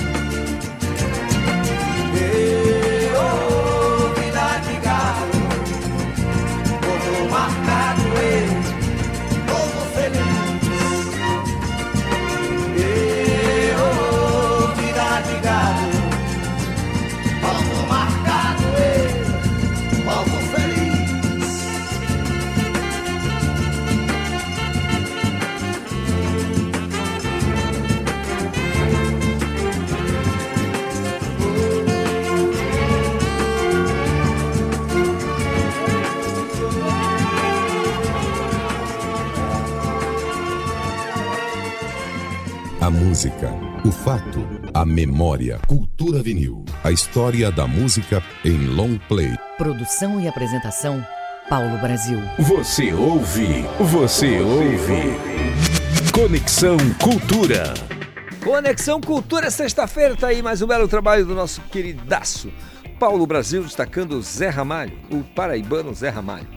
Música, o fato, a memória, cultura vinil. A história da música em long play. Produção e apresentação, Paulo Brasil. Você ouve, você ouve. Conexão Cultura. Conexão Cultura, sexta-feira, tá aí mais um belo trabalho do nosso queridaço Paulo Brasil destacando Zé Ramalho, o paraibano Zé Ramalho.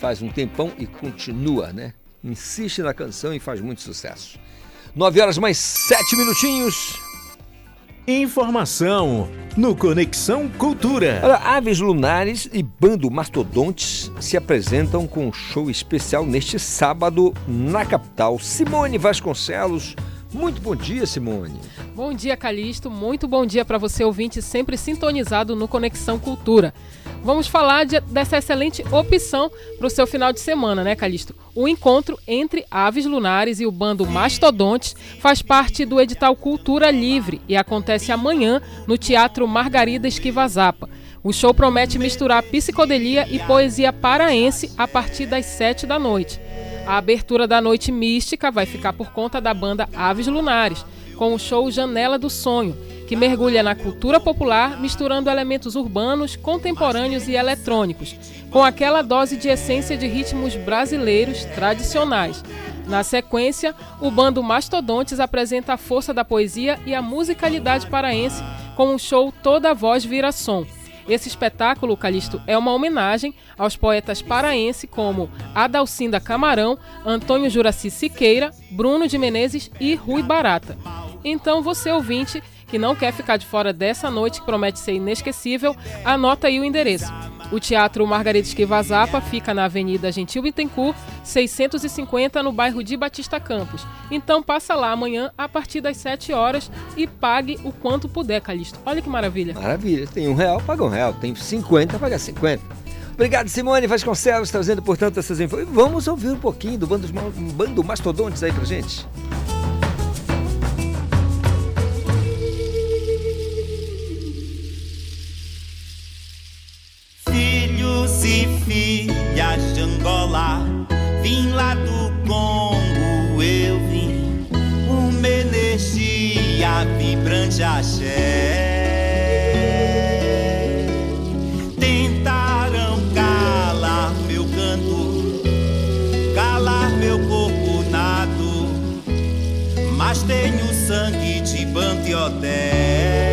Faz um tempão e continua, né? Insiste na canção e faz muito sucesso. 9 horas mais 7 minutinhos. Informação no Conexão Cultura. Olha, Aves Lunares e Bando Mastodontes se apresentam com um show especial neste sábado na capital. Simone Vasconcelos. Muito bom dia, Simone. Bom dia, Calixto. Muito bom dia para você, ouvinte, sempre sintonizado no Conexão Cultura. Vamos falar de, dessa excelente opção para o seu final de semana, né, Calixto? O encontro entre Aves Lunares e o bando Mastodontes faz parte do edital Cultura Livre e acontece amanhã no Teatro Margarida Esquivazapa. O show promete misturar psicodelia e poesia paraense a partir das sete da noite. A abertura da Noite Mística vai ficar por conta da banda Aves Lunares, com o show Janela do Sonho, que mergulha na cultura popular, misturando elementos urbanos, contemporâneos e eletrônicos, com aquela dose de essência de ritmos brasileiros tradicionais. Na sequência, o bando Mastodontes apresenta a força da poesia e a musicalidade paraense com o show Toda Voz Vira Som. Esse espetáculo, Calixto, é uma homenagem aos poetas paraenses como Adalcinda Camarão, Antônio Juraci Siqueira, Bruno de Menezes e Rui Barata. Então, você ouvinte que não quer ficar de fora dessa noite que promete ser inesquecível, anota aí o endereço. O Teatro Margarida Esquivazapa fica na Avenida Gentil Bittencourt, 650, no bairro de Batista Campos. Então passa lá amanhã a partir das 7 horas e pague o quanto puder, Calixto. Olha que maravilha. Maravilha. Tem um real, paga um real. Tem 50, paga 50. Obrigado, Simone Vasconcelos, trazendo, portanto, essas informações. Vamos ouvir um pouquinho do bando, bando Mastodontes aí pra gente. Filhos e filhas de Angola. Vim lá do Congo, eu vim. Uma energia vibrante axé. Tentaram calar meu canto, calar meu corpo nado. Mas tenho sangue de Banteoté.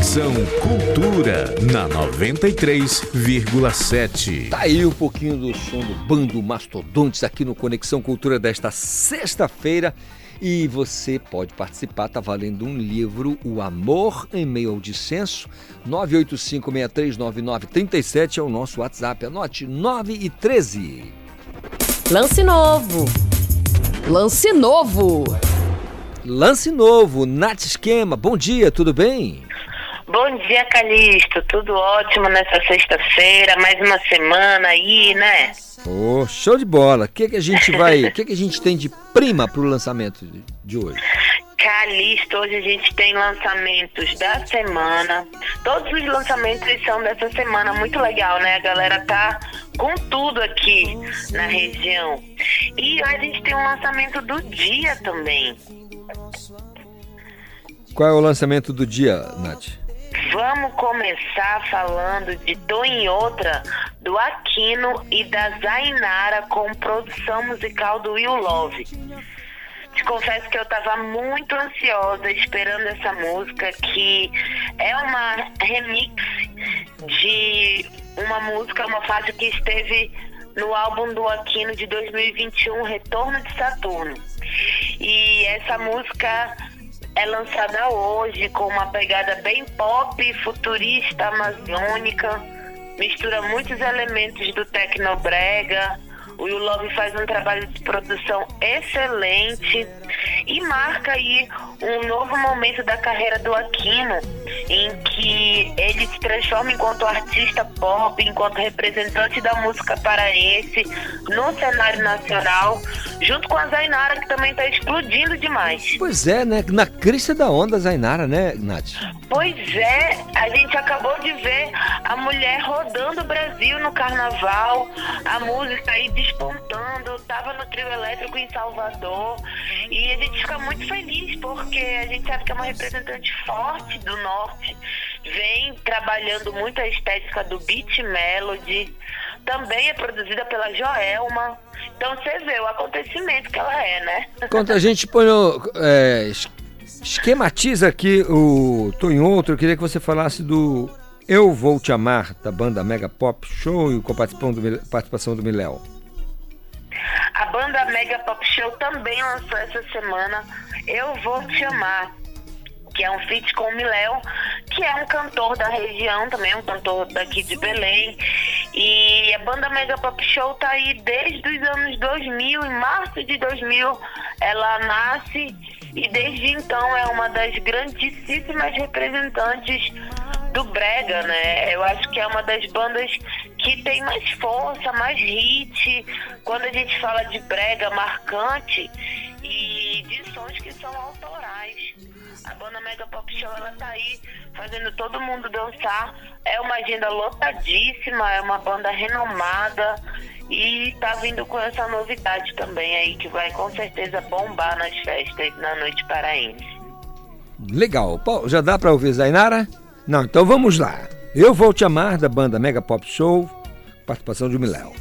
Conexão Cultura na 93,7. Tá aí um pouquinho do som do Bando Mastodontes aqui no Conexão Cultura desta sexta-feira. E você pode participar, tá valendo um livro, O Amor em Meio ao Dissenso. 985639937 é o nosso WhatsApp. Anote 9 e 13. Lance novo. Lance novo. Lance novo, Nath Esquema. Bom dia, tudo bem? Bom dia, Calixto. Tudo ótimo nessa sexta-feira, mais uma semana aí, né? Oh, show de bola. O que, que a gente vai. O que, que a gente tem de prima pro lançamento de- de hoje? Calixto, hoje a gente tem lançamentos da semana. Todos os lançamentos são dessa semana, muito legal, né? A galera tá com tudo aqui na região. E a gente tem um lançamento do dia também. Qual é o lançamento do dia, Nath? Vamos começar falando de Tô em Outra, do Aquino e da Zainara, com produção musical do Will Love. Te confesso que eu tava muito ansiosa esperando essa música, que é uma remix de uma música, uma faixa que esteve no álbum do Aquino de 2021, Retorno de Saturno. E essa música é lançada hoje com uma pegada bem pop, futurista, amazônica, mistura muitos elementos do tecnobrega. O Love faz um trabalho de produção excelente e marca aí um novo momento da carreira do Aquino, em que ele se transforma enquanto artista pop, enquanto representante da música paraense no cenário nacional, junto com a Zainara, que também está explodindo demais. Pois é, né? Na crista da onda, Zainara, né, Nath? Pois é, a gente acabou de ver a mulher rodando o Brasil no carnaval, a música aí despontando, tava no trio elétrico em Salvador. E a gente fica muito feliz porque a gente sabe que é uma representante forte do norte, vem trabalhando muito a estética do beat melody, também é produzida pela Joelma. Então você vê o acontecimento que ela é, né? Enquanto a gente põe no, é, es- esquematiza aqui o Tô em Outro, eu queria que você falasse do Eu Vou Te Amar, da banda Mega Pop Show e com a participação do, participação do Miléo. A banda Mega Pop Show também lançou essa semana Eu Vou Te Amar, que é um feat com o Miléo, que é um cantor da região, também um cantor daqui de Belém. E a banda Mega Pop Show tá aí desde os anos 2000, em março de 2000 ela nasce e desde então é uma das grandíssimas representantes do brega, né? Eu acho que é uma das bandas que tem mais força, mais hit. Quando a gente fala de brega marcante e de sons que são autorais. A banda Mega Pop Show ela tá aí fazendo todo mundo dançar. É uma agenda lotadíssima, é uma banda renomada e tá vindo com essa novidade também aí que vai com certeza bombar nas festas na noite paraense. Legal. Pô, já dá pra ouvir Zainara? Não, então vamos lá. Eu Vou Te Amar, da banda Mega Pop Show, participação de Miléo.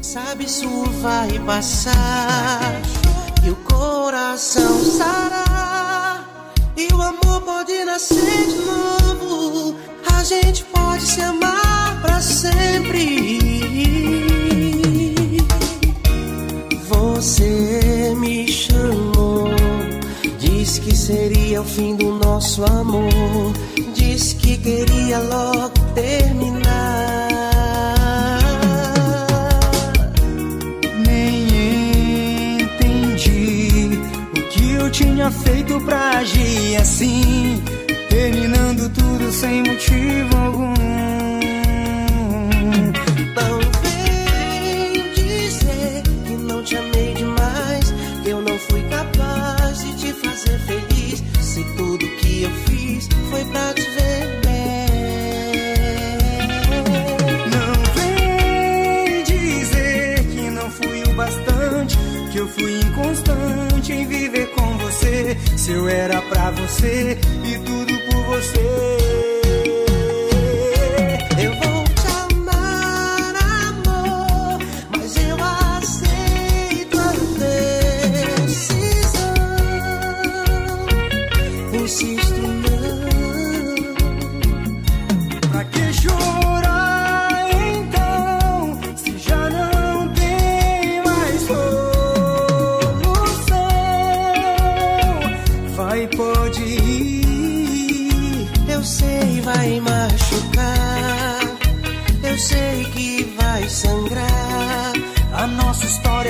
Sabe, isso vai passar e o coração sarar e o amor pode nascer de novo. A gente pode se amar pra sempre. Você me chamou, disse que seria o fim do nosso amor, disse que queria logo terminar. Nem entendi o que eu tinha feito pra agir assim, terminando tudo sem motivo algum. Se eu era pra você e tudo por você.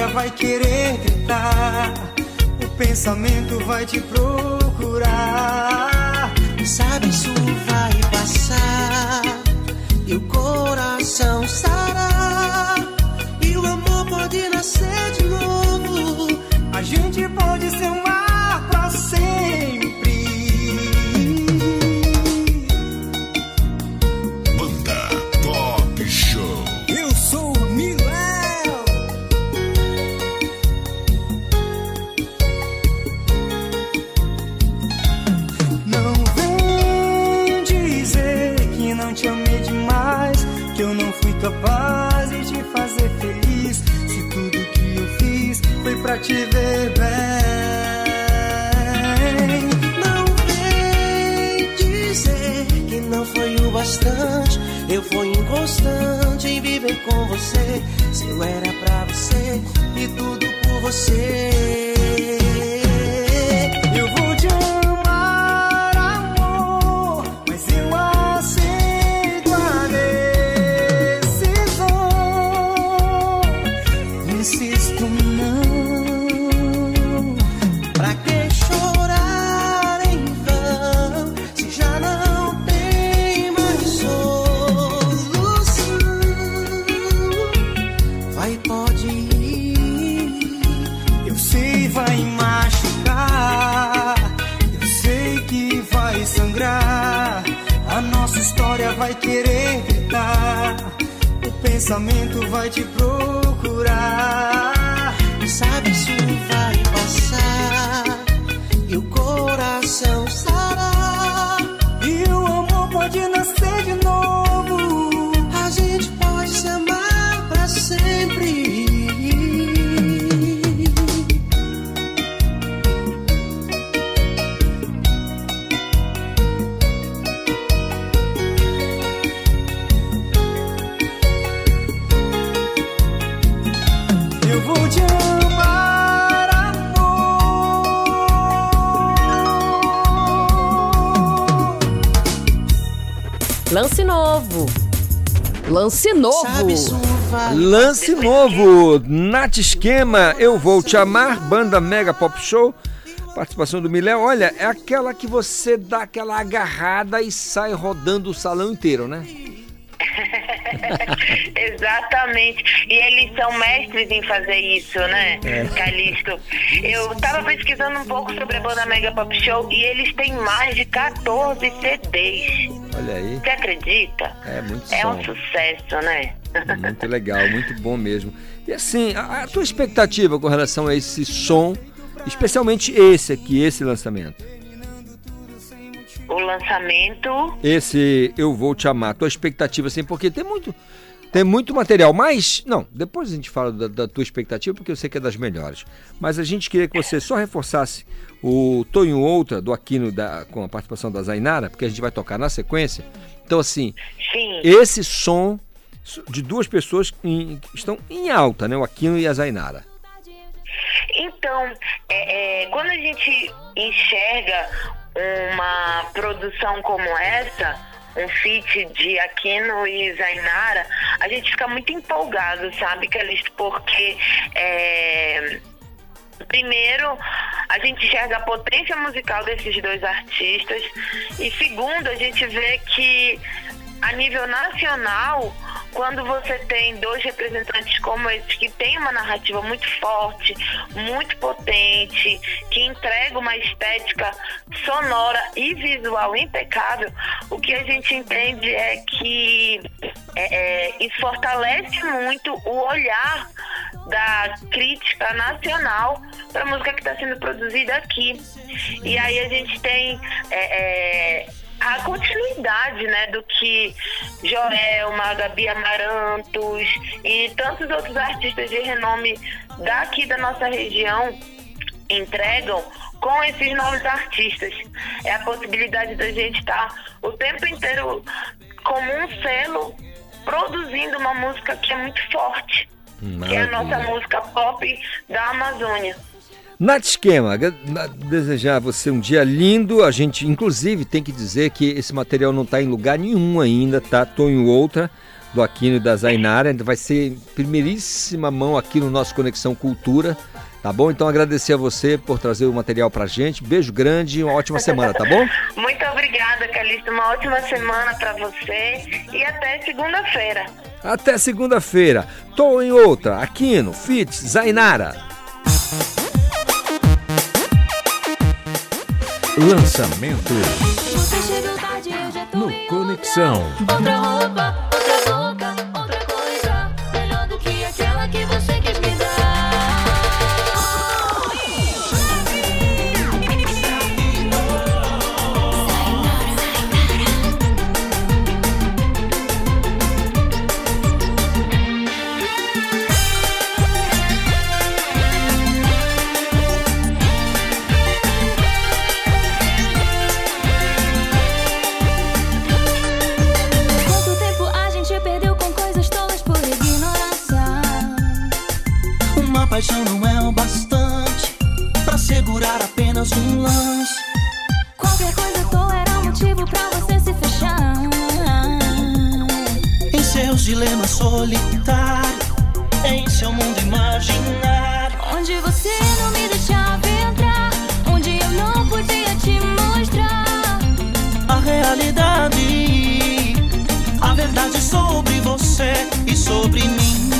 História vai querer gritar. O pensamento vai te procurar. Sabe, isso vai passar. E o coração sarar. E o amor pode nascer de capaz de te fazer feliz. Se tudo que eu fiz foi pra te ver bem. Não vem dizer que não foi o bastante. Eu fui inconstante em viver com você. Se eu era pra você e tudo por você. Lance novo. Lance novo, Nat Esquema, Eu Vou Te Amar, banda Mega Pop Show. Participação do Miléo, olha, é aquela que você dá aquela agarrada e sai rodando o salão inteiro, né? Exatamente. E eles são mestres em fazer isso, né, É. Calixto? Eu tava pesquisando um pouco sobre a banda Mega Pop Show e eles têm mais de 14 CDs. Olha aí, Você acredita? é muito É som. um sucesso, né? Muito legal, muito bom mesmo. E assim, a, a tua expectativa com relação a esse som, especialmente esse aqui, esse lançamento? O lançamento. Esse Eu Vou Te Amar, tua expectativa assim, porque tem muito, tem muito material, mas, não, depois a gente fala da, da tua expectativa, porque eu sei que é das melhores. Mas a gente queria que você só reforçasse o Tonho Outra, do Aquino, da, com a participação da Zainara, porque a gente vai tocar na sequência. Então, assim, Sim. esse som de duas pessoas que estão em alta, né? O Aquino e a Zainara. Então, é, é, quando a gente enxerga uma produção como essa, um feat de Aquino e Zainara, a gente fica muito empolgado, sabe, Calixto? Porque é, Primeiro, a gente enxerga a potência musical desses dois artistas. E segundo, a gente vê que a nível nacional, quando você tem dois representantes como esses que têm uma narrativa muito forte, muito potente, que entrega uma estética sonora e visual impecável, o que a gente entende é que é, é, isso fortalece muito o olhar da crítica nacional para a música que está sendo produzida aqui. E aí a gente tem é, é, a continuidade né, do que Joelma, Gabi Amarantos e tantos outros artistas de renome daqui da nossa região entregam com esses novos artistas. É a possibilidade da gente estar o tempo inteiro como um selo produzindo uma música que é muito forte, que é a nossa música pop da Amazônia. Nath Esquema, desejar a você um dia lindo. A gente, inclusive, tem que dizer que esse material não está em lugar nenhum ainda, tá? Tonho Outra, do Aquino e da Zainara. Vai ser em primeiríssima mão aqui no nosso Conexão Cultura. Tá bom? Então agradecer a você por trazer o material pra gente. Beijo grande e uma ótima semana, tá bom? Muito obrigada, Calixto. Uma ótima semana pra você e até segunda-feira. Até segunda-feira. Tô em outra. Aquino, Fitz, Zainara. Lançamento no Conexão. Um lance. Qualquer coisa tola era motivo pra você se fechar. Em seus dilemas solitários, em seu mundo imaginário. Onde você não me deixava entrar, onde eu não podia te mostrar. A realidade, a verdade sobre você e sobre mim.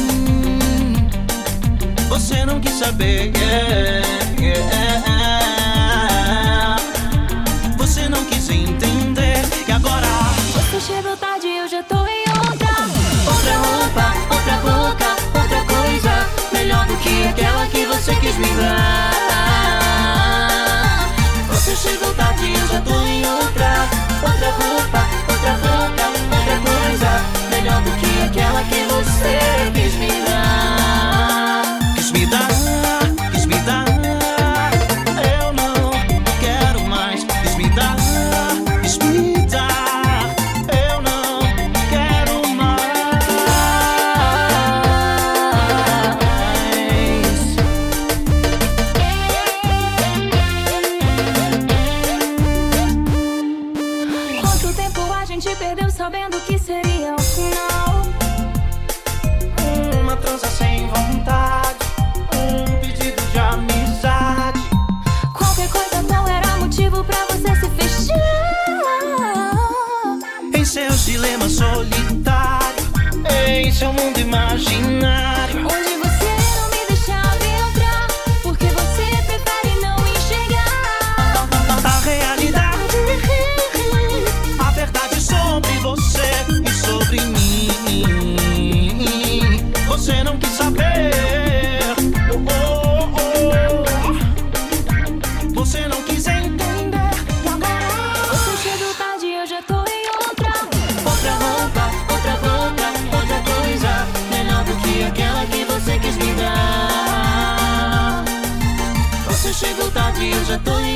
Você não quis saber, yeah, yeah. Você chegou tarde, eu já tô em outra. Outra roupa, outra boca, outra coisa. Melhor do que aquela que você quis me dar. Você chegou tarde, eu já tô em outra. Outra roupa, outra boca, outra coisa. Melhor do que aquela que você quis me dar. Eu já tô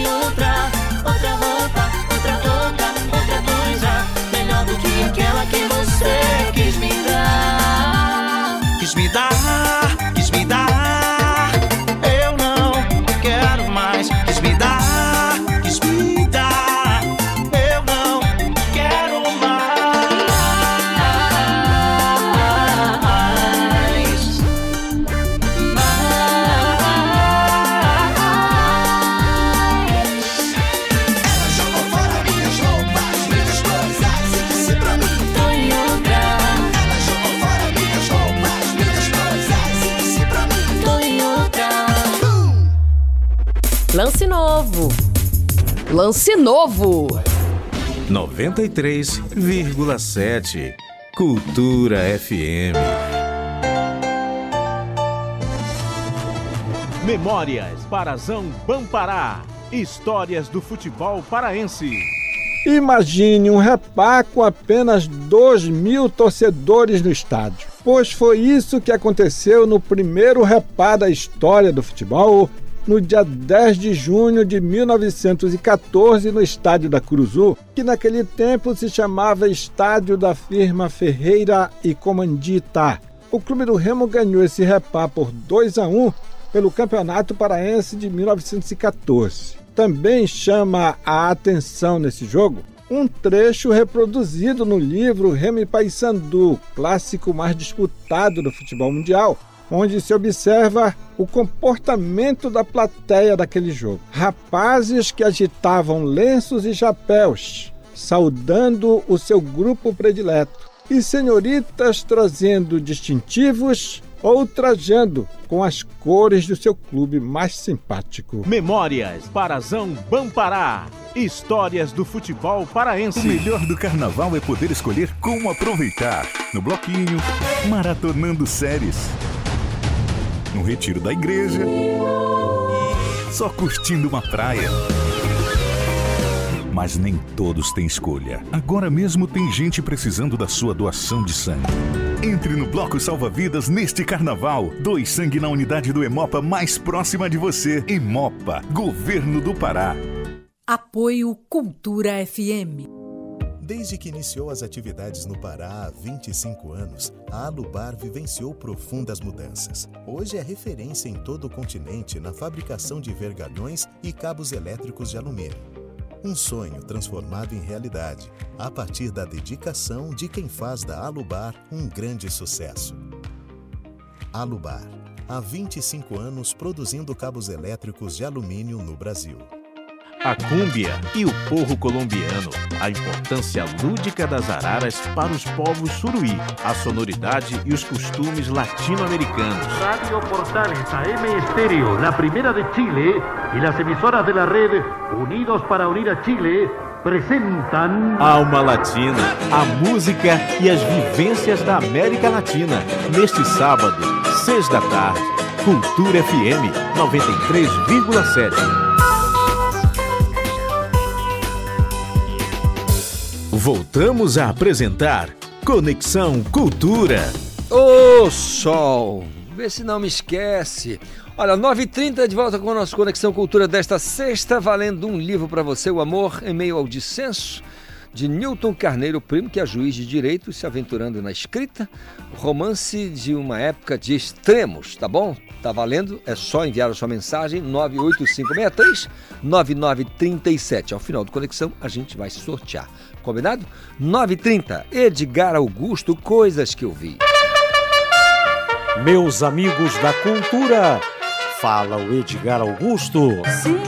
Novo. 93,7 Cultura FM. Memórias Parazão Bampará. Histórias do futebol paraense. Imagine um repá com apenas 2 mil torcedores no estádio. Pois foi isso que aconteceu no primeiro repá da história do futebol, no dia 10 de junho de 1914, no estádio da Curuzu, que naquele tempo se chamava Estádio da firma Ferreira e Comandita. O clube do Remo ganhou esse repá por 2 a 1 pelo Campeonato Paraense de 1914. Também chama a atenção nesse jogo um trecho reproduzido no livro Remy Paysandu, clássico mais disputado do futebol mundial, onde se observa o comportamento da plateia daquele jogo. Rapazes que agitavam lenços e chapéus, saudando o seu grupo predileto, e senhoritas trazendo distintivos ou trajando com as cores do seu clube mais simpático. Memórias Parazão Bampará. Histórias do futebol O paraense. melhor do carnaval é poder escolher como aproveitar. No bloquinho, maratonando séries. No retiro da igreja, só curtindo uma praia. Mas nem todos têm escolha. Agora mesmo tem gente precisando da sua doação de sangue. Entre no Bloco Salva Vidas neste carnaval. Doe sangue na unidade do Hemopa mais próxima de você. Hemopa, Governo do Pará. Apoio Cultura FM. Desde que iniciou as atividades no Pará há 25 anos, a Alubar vivenciou profundas mudanças. Hoje é referência em todo o continente na fabricação de vergalhões e cabos elétricos de alumínio. Um sonho transformado em realidade, a partir da dedicação de quem faz da Alubar um grande sucesso. Alubar, há 25 anos produzindo cabos elétricos de alumínio no Brasil. A cúmbia e o porro colombiano. A importância lúdica das araras para os povos suruí. A sonoridade e os costumes latino-americanos. Radio Portales AM Estéreo, la primera de Chile, y las emisoras de la red Unidos para Unir a Chile presentan. Alma Latina, a música e as vivências da América Latina. Neste sábado, seis da tarde, Cultura FM 93,7. Voltamos a apresentar Conexão Cultura. Ô sol, vê se não me esquece. Olha, 9h30 de volta com a nossa Conexão Cultura desta sexta, valendo um livro para você, O Amor em Meio ao Dissenso, de Newton Carneiro Primo, que é juiz de direito, se aventurando na escrita. Romance de uma época de extremos, tá bom? Tá valendo? É só enviar a sua mensagem 98563 9937. Ao final do Conexão, a gente vai sortear. Combinado? 9h30, Edgar Augusto, Coisas que eu vi. Meus amigos da cultura, fala o Edgar Augusto. Sim,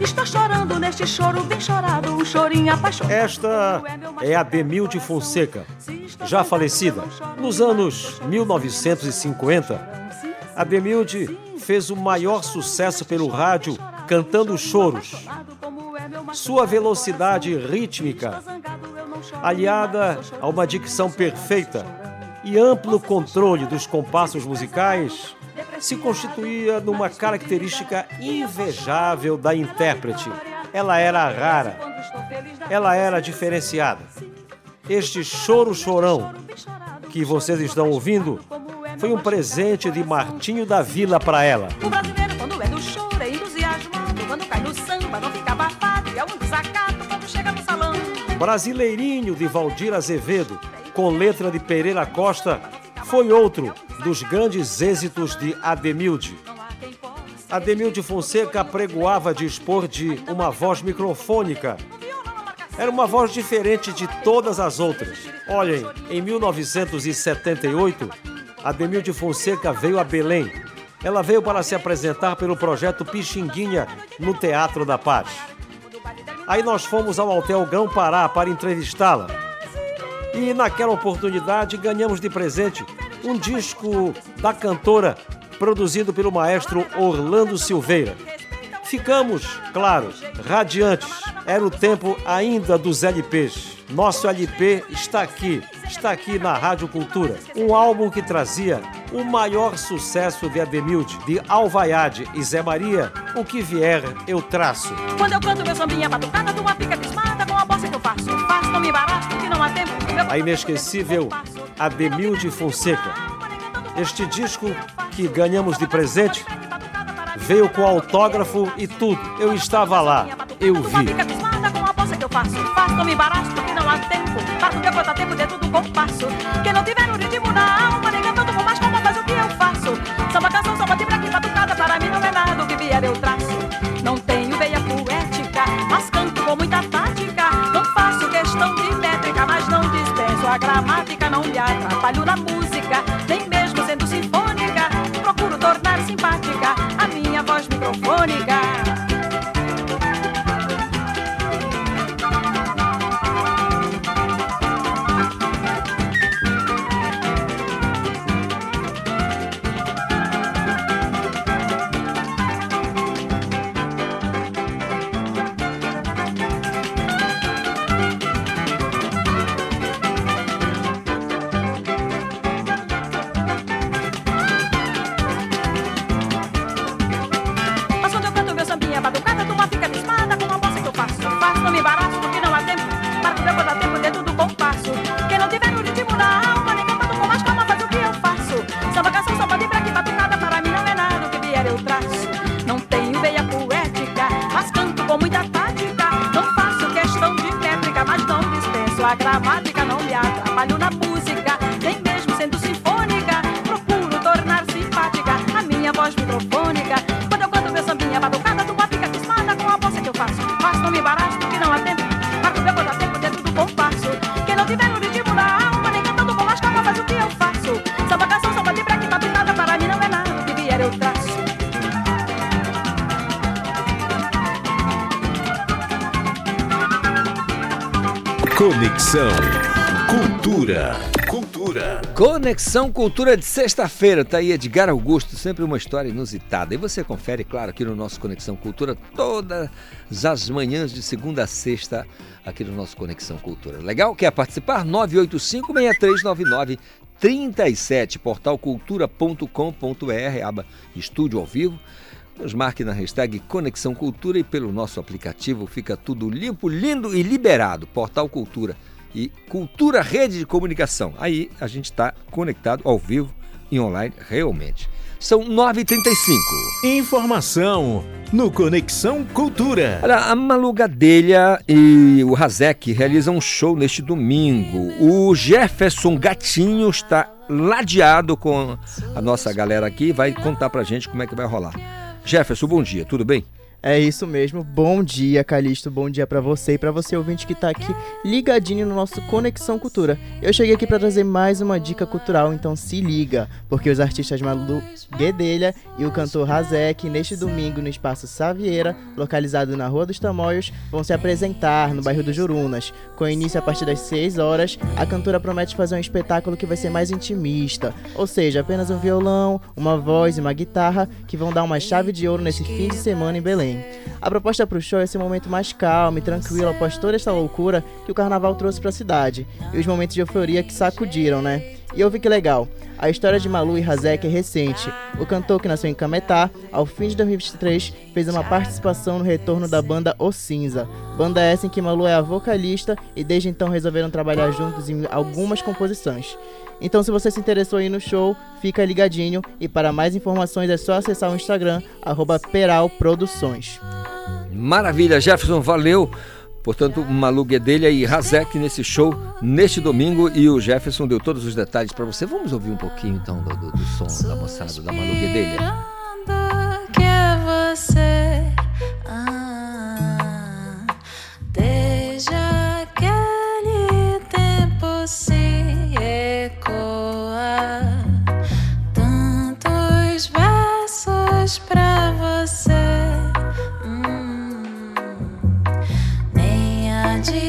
está chorando neste choro bem chorado, um chorinho apaixonado. Esta é a Demilde Fonseca, já falecida. Nos anos 1950, a Demilde fez o maior sucesso pelo rádio cantando choros. Sua velocidade rítmica, aliada a uma dicção perfeita e amplo controle dos compassos musicais, se constituía numa característica invejável da intérprete. Ela era rara, ela era diferenciada. Este choro chorão que vocês estão ouvindo foi um presente de Martinho da Vila para ela. O brasileiro, quando é do choro, é entusiasmado. Quando cai no samba, não Brasileirinho de Valdir Azevedo, com letra de Pereira Costa, foi outro dos grandes êxitos de Ademilde. Ademilde Fonseca pregoava dispor de uma voz microfônica. Era uma voz diferente de todas as outras. Olhem, em 1978, Ademilde Fonseca veio a Belém. Ela veio para se apresentar pelo projeto Pixinguinha no Teatro da Paz. Aí nós fomos ao Hotel Grão Pará para entrevistá-la. E naquela oportunidade ganhamos de presente um disco da cantora produzido pelo maestro Orlando Silveira. Ficamos, claro, radiantes. Era o tempo ainda dos LPs. Nosso LP está aqui, está aqui na Rádio Cultura. Um álbum que trazia o maior sucesso de Ademilde, de Alvaiade e Zé Maria, o que vier eu traço. Quando eu canto meu sambinha batucada, uma com a bossa que eu faço. Faço, não me embaraço, que não há tempo. A inesquecível Ademilde Fonseca. Este disco que ganhamos de presente veio com autógrafo e tudo. Eu estava lá, eu vi passo. Faço, não me embaraço porque não há tempo. Faço o que eu tempo de tudo compasso. Quem não tiver um ritmo na alma, nem é cantando com mais como faz o que eu faço. Samba canção, samba tibra aqui batucada, para mim não é nada o que vier eu traço. Não tenho veia poética, mas canto com muita tática. Não faço questão de métrica, mas não dispenso a gramática. Não me atrapalho na música, nem mesmo sendo sinfônica. Procuro tornar simpática a minha voz microfônica. Conexão Cultura de sexta-feira, tá aí Edgar Augusto, sempre uma história inusitada. E você confere, claro, aqui no nosso Conexão Cultura, todas as manhãs de segunda a sexta, aqui no nosso Conexão Cultura. Legal? Quer participar? 985-6399-37, portal cultura.com.br, aba Estúdio ao Vivo. Nos marque na hashtag Conexão Cultura e pelo nosso aplicativo fica tudo limpo, lindo e liberado. Portal Cultura e Cultura Rede de Comunicação. Aí a gente está conectado ao vivo e online realmente. São 9h35. Informação no Conexão Cultura. Olha, a Malu Gadelha e o Razek realizam um show neste domingo. O Jefferson Gatinho está ladeado com a nossa galera aqui e vai contar pra gente como é que vai rolar. Jefferson, bom dia, tudo bem? É isso mesmo. Bom dia, Calixto. Bom dia pra você e pra você ouvinte que tá aqui ligadinho no nosso Conexão Cultura. Eu cheguei aqui pra trazer mais uma dica cultural, então se liga, porque os artistas Malu Guedelha e o cantor Razek neste domingo no Espaço Savieira, localizado na Rua dos Tamoios, vão se apresentar no bairro do Jurunas. Com início a partir das 6 horas, a cantora promete fazer um espetáculo que vai ser mais intimista, ou seja, apenas um violão, uma voz e uma guitarra que vão dar uma chave de ouro nesse fim de semana em Belém. A proposta para o show é esse momento mais calmo e tranquilo após toda essa loucura que o carnaval trouxe para a cidade e os momentos de euforia que sacudiram, né? E eu vi que legal. A história de Malu e Razek é recente. O cantor que nasceu em Cametá, ao fim de 2023, fez uma participação no retorno da banda O Cinza. Banda essa em que Malu é a vocalista e desde então resolveram trabalhar juntos em algumas composições. Então, se você se interessou aí no show, fica ligadinho e para mais informações é só acessar o Instagram @peralproduções. Maravilha, Jefferson, valeu. Portanto, Malu Guedelha e Razek nesse show neste domingo e o Jefferson deu todos os detalhes para você. Vamos ouvir um pouquinho então do, do, do som da moçada da Malu Guedelha. que é você.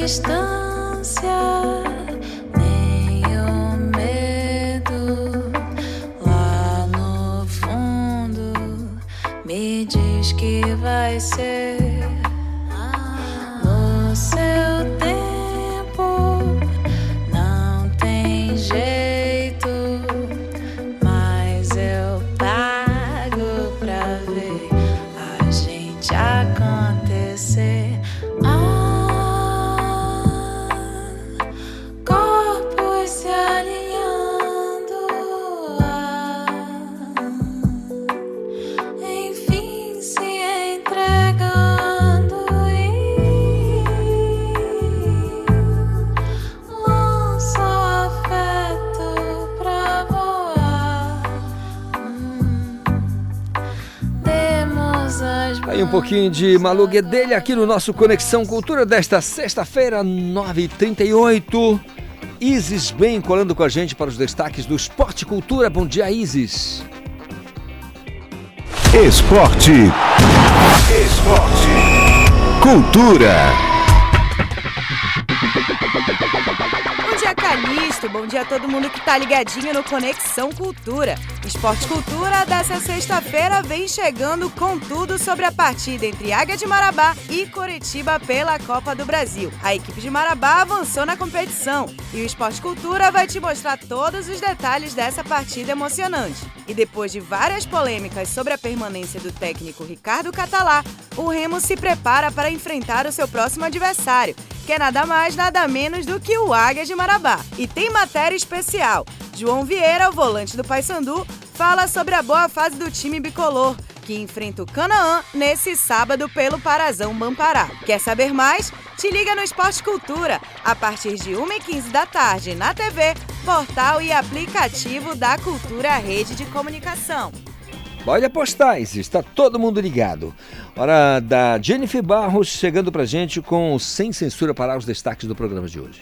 Distância, nem o medo lá no fundo me diz que vai ser no seu tempo. Não tem jeito, mas eu pago pra ver a gente acontecer. Pouquinho de Malu Guedelha aqui no nosso Conexão Cultura desta sexta-feira, 9h38. Isis bem colando com a gente para os destaques do Esporte Cultura. Bom dia, Isis. Esporte. Esporte. Cultura. Bom dia a todo mundo que tá ligadinho no Conexão Cultura. Esporte Cultura dessa sexta-feira vem chegando com tudo sobre a partida entre Águia de Marabá e Coritiba pela Copa do Brasil. A equipe de Marabá avançou na competição e o Esporte Cultura vai te mostrar todos os detalhes dessa partida emocionante. E depois de várias polêmicas sobre a permanência do técnico Ricardo Catalá, o Remo se prepara para enfrentar o seu próximo adversário, que é nada mais nada menos do que o Águia de Marabá. E tem matéria especial. João Vieira, o volante do Paysandu, fala sobre a boa fase do time bicolor, que enfrenta o Canaã nesse sábado pelo Parazão Bampará. Quer saber mais? Te liga no Esporte Cultura, a partir de 1h15 da tarde, na TV, portal e aplicativo da Cultura Rede de Comunicação. Pode apostar, Isis, está todo mundo ligado. Hora da Jennifer Barros chegando pra gente com Sem Censura para os destaques do programa de hoje.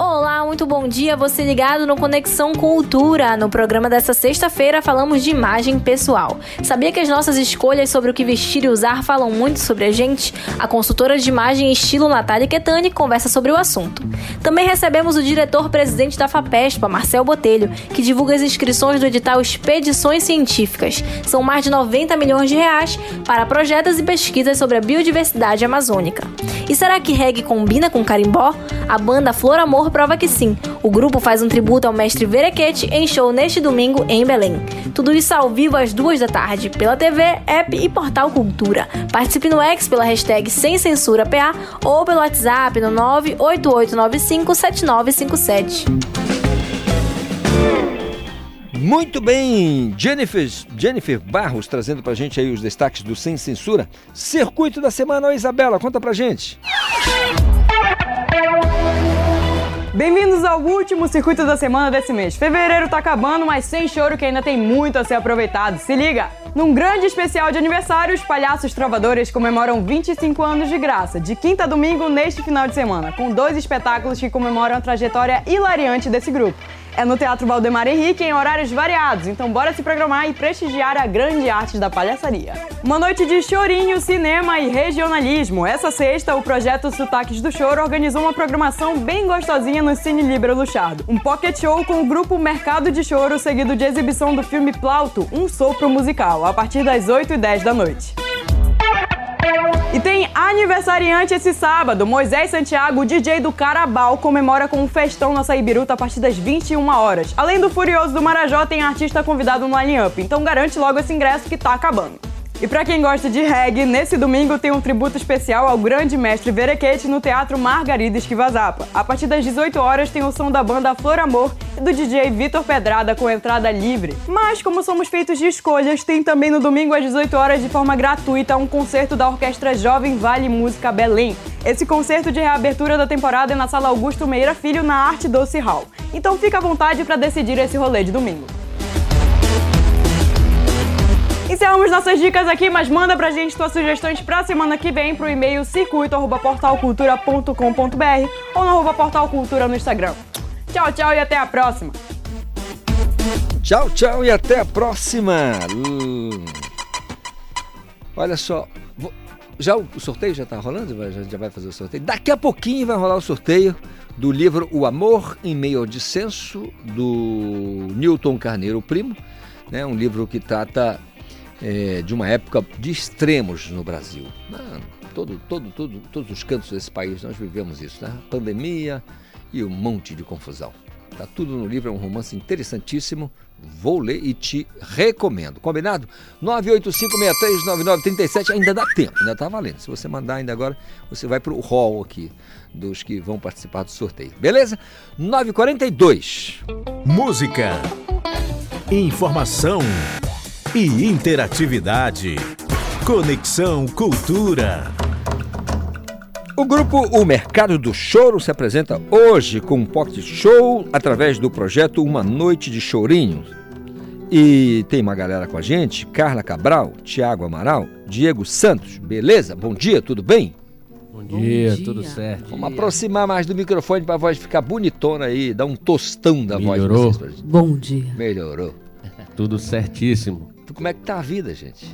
Olá, muito bom dia. Você ligado no Conexão Cultura. No programa dessa sexta-feira falamos de imagem pessoal. Sabia que as nossas escolhas sobre o que vestir e usar falam muito sobre a gente? A consultora de imagem e estilo Natália Ketani conversa sobre o assunto. Também recebemos o diretor-presidente da FAPESPA, Marcel Botelho, que divulga as inscrições do edital Expedições Científicas. São mais de 90 milhões de reais para projetos e pesquisas sobre a biodiversidade amazônica. E será que reggae combina com carimbó? A banda Flor Amor prova que sim. O grupo faz um tributo ao mestre Verequete em show neste domingo em Belém. Tudo isso ao vivo às duas da tarde, pela TV, app e portal Cultura. Participe no X pela hashtag Sem Censura PA ou pelo WhatsApp no 988957957. Muito bem, Jennifer, Jennifer Barros trazendo pra gente aí os destaques do Sem Censura. Circuito da semana, Isabela, conta pra gente. Bem-vindos ao último circuito da semana desse mês. Fevereiro tá acabando, mas sem choro que ainda tem muito a ser aproveitado. Se liga! Num grande especial de aniversário, os palhaços trovadores comemoram 25 anos de graça, de quinta a domingo neste final de semana, com dois espetáculos que comemoram a trajetória hilariante desse grupo. É no Teatro Valdemar Henrique em horários variados, então bora se programar e prestigiar a grande arte da palhaçaria. Uma noite de chorinho, cinema e regionalismo. Essa sexta, o projeto Sotaques do Choro organizou uma programação bem gostosinha no Cine Libra Luchado. Um pocket show com o grupo Mercado de Choro, seguido de exibição do filme Plauto, um sopro musical, a partir das 8 e 10 da noite. E tem aniversariante esse sábado. Moisés Santiago, DJ do Carabal, comemora com um festão na Saibiruta a partir das 21 horas. Além do Furioso do Marajó, tem artista convidado no line-up. Então garante logo esse ingresso que tá acabando. E pra quem gosta de reggae, nesse domingo tem um tributo especial ao grande mestre Verequete no Teatro Margarida Esquivazapa. A partir das 18 horas tem o som da banda Flor Amor e do DJ Vitor Pedrada com entrada livre. Mas como somos feitos de escolhas, tem também no domingo às 18 horas de forma gratuita um concerto da Orquestra Jovem Vale Música Belém. Esse concerto de reabertura da temporada é na Sala Augusto Meira Filho na Arte Doce Hall. Então fica à vontade para decidir esse rolê de domingo. Encerramos nossas dicas aqui, mas manda pra gente suas sugestões pra semana que vem pro e-mail circuito.portalcultura.com.br ou no portalcultura no Instagram. Tchau, tchau e até a próxima! Tchau, tchau e até a próxima. Hum. Olha só, já o sorteio já tá rolando? Já vai fazer o sorteio? Daqui a pouquinho vai rolar o sorteio do livro O Amor em Meio ao Dissenso, do Newton Carneiro Primo, né? um livro que trata é, de uma época de extremos no Brasil. Ah, todo, todo, todo, todos os cantos desse país nós vivemos isso, né? Pandemia e um monte de confusão. Tá tudo no livro, é um romance interessantíssimo. Vou ler e te recomendo. Combinado? 985639937 ainda dá tempo, ainda tá valendo. Se você mandar ainda agora, você vai pro hall aqui dos que vão participar do sorteio. Beleza? 942. Música, informação e interatividade. Conexão Cultura. O grupo O Mercado do Choro se apresenta hoje com um pocket show através do projeto Uma Noite de Chorinhos. E tem uma galera com a gente, Carla Cabral, Tiago Amaral, Diego Santos. Beleza? Bom dia, tudo bem? Bom dia, tudo certo. Vamos aproximar mais do microfone pra voz ficar bonitona aí, dar um tostão da Melhorou? voz. pra vocês. Bom dia. Melhorou. Tudo certíssimo. Como é que tá a vida, gente?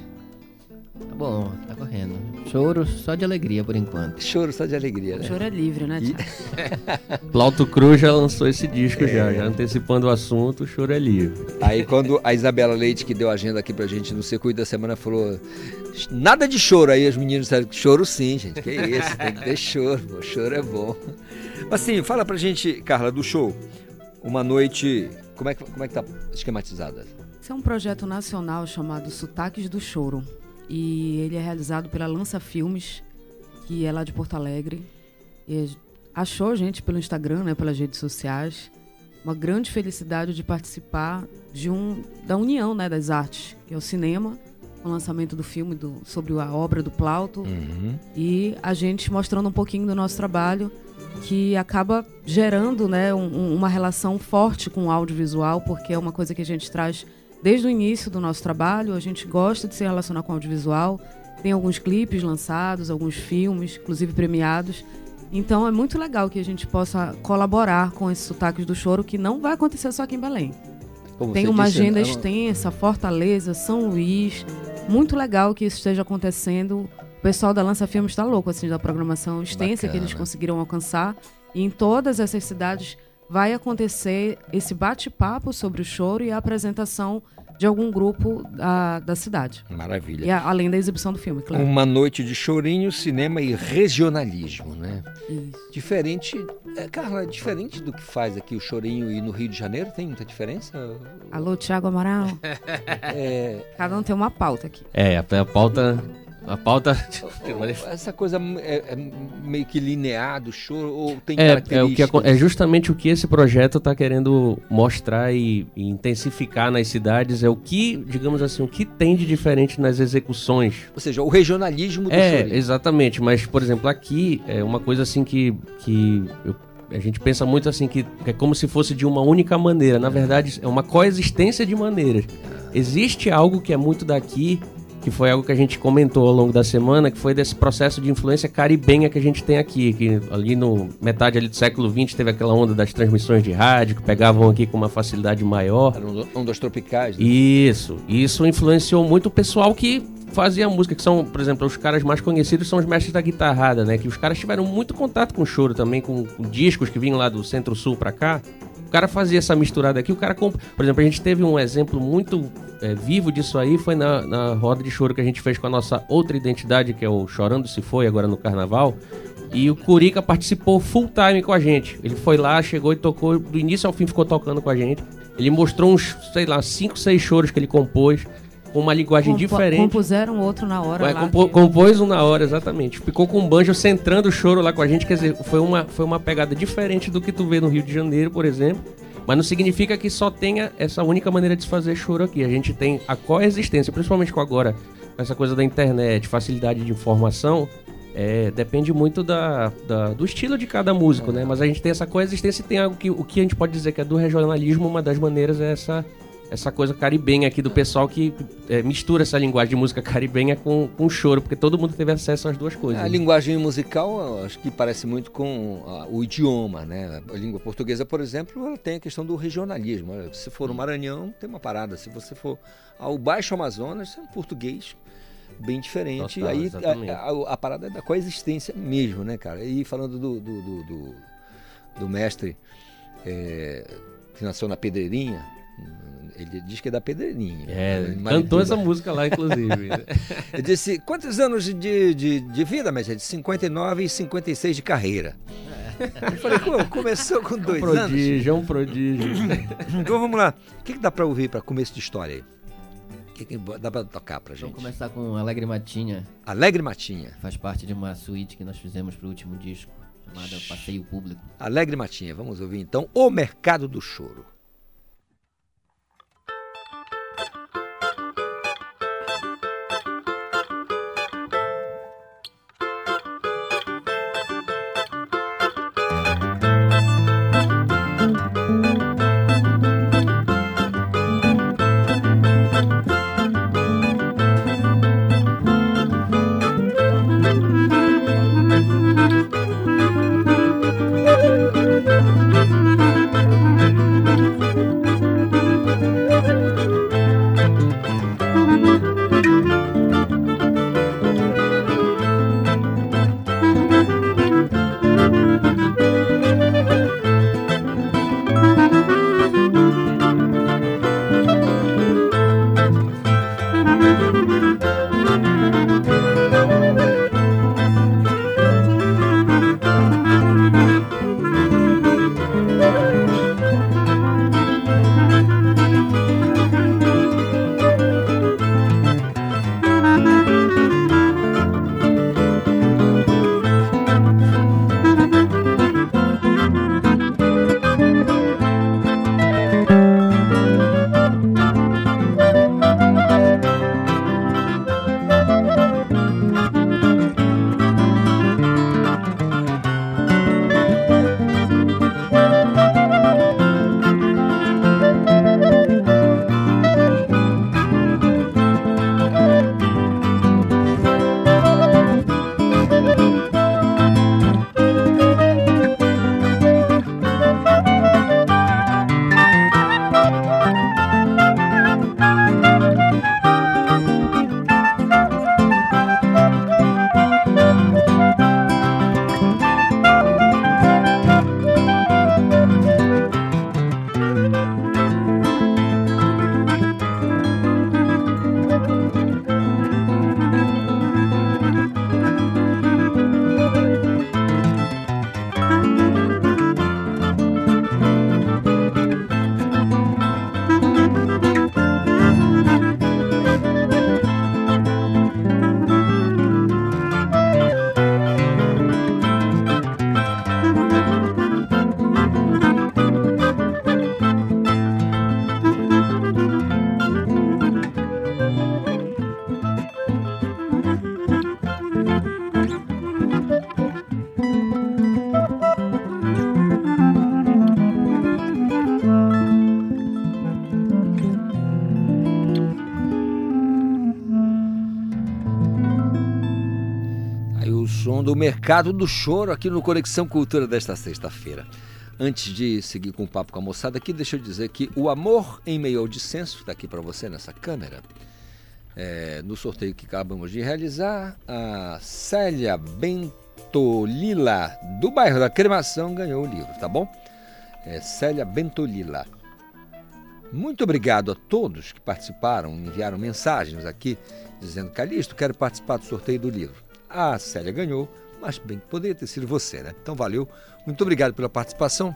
Tá bom, tá correndo. Choro só de alegria por enquanto. Choro só de alegria, né? choro é livre, né, Thiago? Plauto Cruz já lançou esse disco já, já antecipando o assunto, o choro é livre. Aí quando a Isabela Leite, que deu a agenda aqui pra gente no circuito da semana, falou nada de choro. Aí os meninos disseram, choro sim, gente. Que isso, tem que ter choro, pô, choro é bom. Mas sim, fala pra gente, Carla, do show. Uma noite, como é que, como é que tá esquematizada? Esse é um projeto nacional chamado Sotaques do Choro. E ele é realizado pela Lança Filmes, que é lá de Porto Alegre. E achou a gente pelo Instagram, né, pelas redes sociais. Uma grande felicidade de participar de um, da união né, das artes, que é o cinema, o lançamento do filme do, sobre a obra do Plauto. E a gente mostrando um pouquinho do nosso trabalho, que acaba gerando né, um- uma relação forte com o audiovisual, porque é uma coisa que a gente traz desde o início do nosso trabalho. A gente gosta de se relacionar com o audiovisual. Tem alguns clipes lançados, alguns filmes, inclusive premiados. Então é muito legal que a gente possa colaborar com esses sotaques do choro, que não vai acontecer só aqui em Belém. Como Tem uma disse, agenda é uma- extensa, Fortaleza, São Luís. Muito legal que isso esteja acontecendo. O pessoal da Lança Filmes está louco assim da programação extensa que eles Bacana. conseguiram alcançar. E em todas essas cidades vai acontecer esse bate-papo sobre o choro e a apresentação de algum grupo da, da cidade. Maravilha. E a- além da exibição do filme, claro. Uma noite de chorinho, cinema e regionalismo, né? Isso. Diferente, é, Carla, diferente do que faz aqui o chorinho e no Rio de Janeiro, tem muita diferença? Alô, Tiago Amaral. É, Cada um tem uma pauta aqui. É, a, a pauta. A pauta. essa coisa é, é meio que linear do choro ou tem É, é, o que, é justamente o que esse projeto está querendo mostrar e, e intensificar nas cidades. É o que, digamos assim, o que tem de diferente nas execuções. Ou seja, o regionalismo do É, exatamente. Mas, por exemplo, aqui é uma coisa assim que, que eu- a gente pensa muito assim que é como se fosse de uma única maneira. Na verdade, é uma coexistência de maneiras. Existe algo que é muito daqui, que foi algo que a gente comentou ao longo da semana, que foi desse processo de influência caribenha que a gente tem aqui, que ali no metade ali do século XX teve aquela onda das transmissões de rádio que pegavam aqui com uma facilidade maior. Eram ondas tropicais. né? Isso. E isso influenciou muito o pessoal que fazia música, que são, por exemplo, os caras mais conhecidos são os mestres da guitarrada, né? Que os caras tiveram muito contato com choro também, com, com discos que vinham lá do Centro-Sul pra cá. O cara fazia essa misturada aqui, o cara comp... Por exemplo, a gente teve um exemplo muito é, vivo disso aí, foi na, na roda de choro que a gente fez com a nossa outra identidade, que é o Chorando Se Foi, agora no Carnaval. E o Curica participou full time com a gente. Ele foi lá, chegou e tocou, do início ao fim ficou tocando com a gente. Ele mostrou uns, sei lá, cinco, seis choros que ele compôs, com uma linguagem Compo- diferente. Compuseram outro na hora lá. compo- que- compôs um na hora, exatamente. Ficou com um banjo centrando o choro lá com a gente. Quer dizer, foi uma, foi uma pegada diferente do que tu vê no Rio de Janeiro, por exemplo. Mas não significa que só tenha essa única maneira de se fazer choro aqui. A gente tem a coexistência, principalmente com agora, essa coisa da internet, facilidade de informação. é, depende muito da, da- do estilo de cada músico, né? Mas a gente tem essa coexistência e tem algo que o que a gente pode dizer que é do regionalismo, uma das maneiras é essa essa coisa caribenha aqui do pessoal que é, mistura essa linguagem de música caribenha com, com choro, porque todo mundo teve acesso às duas coisas. A né? linguagem musical, acho que parece muito com ah, o idioma, né? A língua portuguesa, por exemplo, ela tem a questão do regionalismo. Se for no Maranhão, tem uma parada. Se você for ao Baixo Amazonas, é um português bem diferente. Total, Aí a, a- a parada é da coexistência mesmo, né, cara? E falando do, do, do, do- do mestre é, que nasceu na Pedreirinha, ele diz que é da Pedreirinha. É, Em cantou essa música lá, inclusive. Ele disse, quantos anos de, de, de vida, mas é de 59 e 56 de carreira. Eu falei, "Pô, começou com dois anos. prodígio, é um prodígio. Então vamos lá. O que, que dá pra ouvir pra começo de história aí? O que, que dá pra tocar pra gente? Vamos começar com Alegre Matinha. Alegre Matinha. Faz parte de uma suíte que nós fizemos pro último disco, chamada Passeio Público. Alegre Matinha. Vamos ouvir então O Mercado do Choro. Do Mercado do Choro aqui no Conexão Cultura desta sexta-feira. Antes de seguir com o papo com a moçada aqui, deixa eu dizer que o Amor em Meio ao Dissenso está aqui para você nessa câmera. É, no sorteio que acabamos de realizar, a Célia Bentolila, do bairro da Cremação, ganhou o livro, tá bom? É Célia Bentolila. Muito obrigado a todos que participaram, enviaram mensagens aqui dizendo: Calixto, quero participar do sorteio do livro. A Célia ganhou, mas bem, poderia ter sido você, né? Então valeu. Muito obrigado pela participação.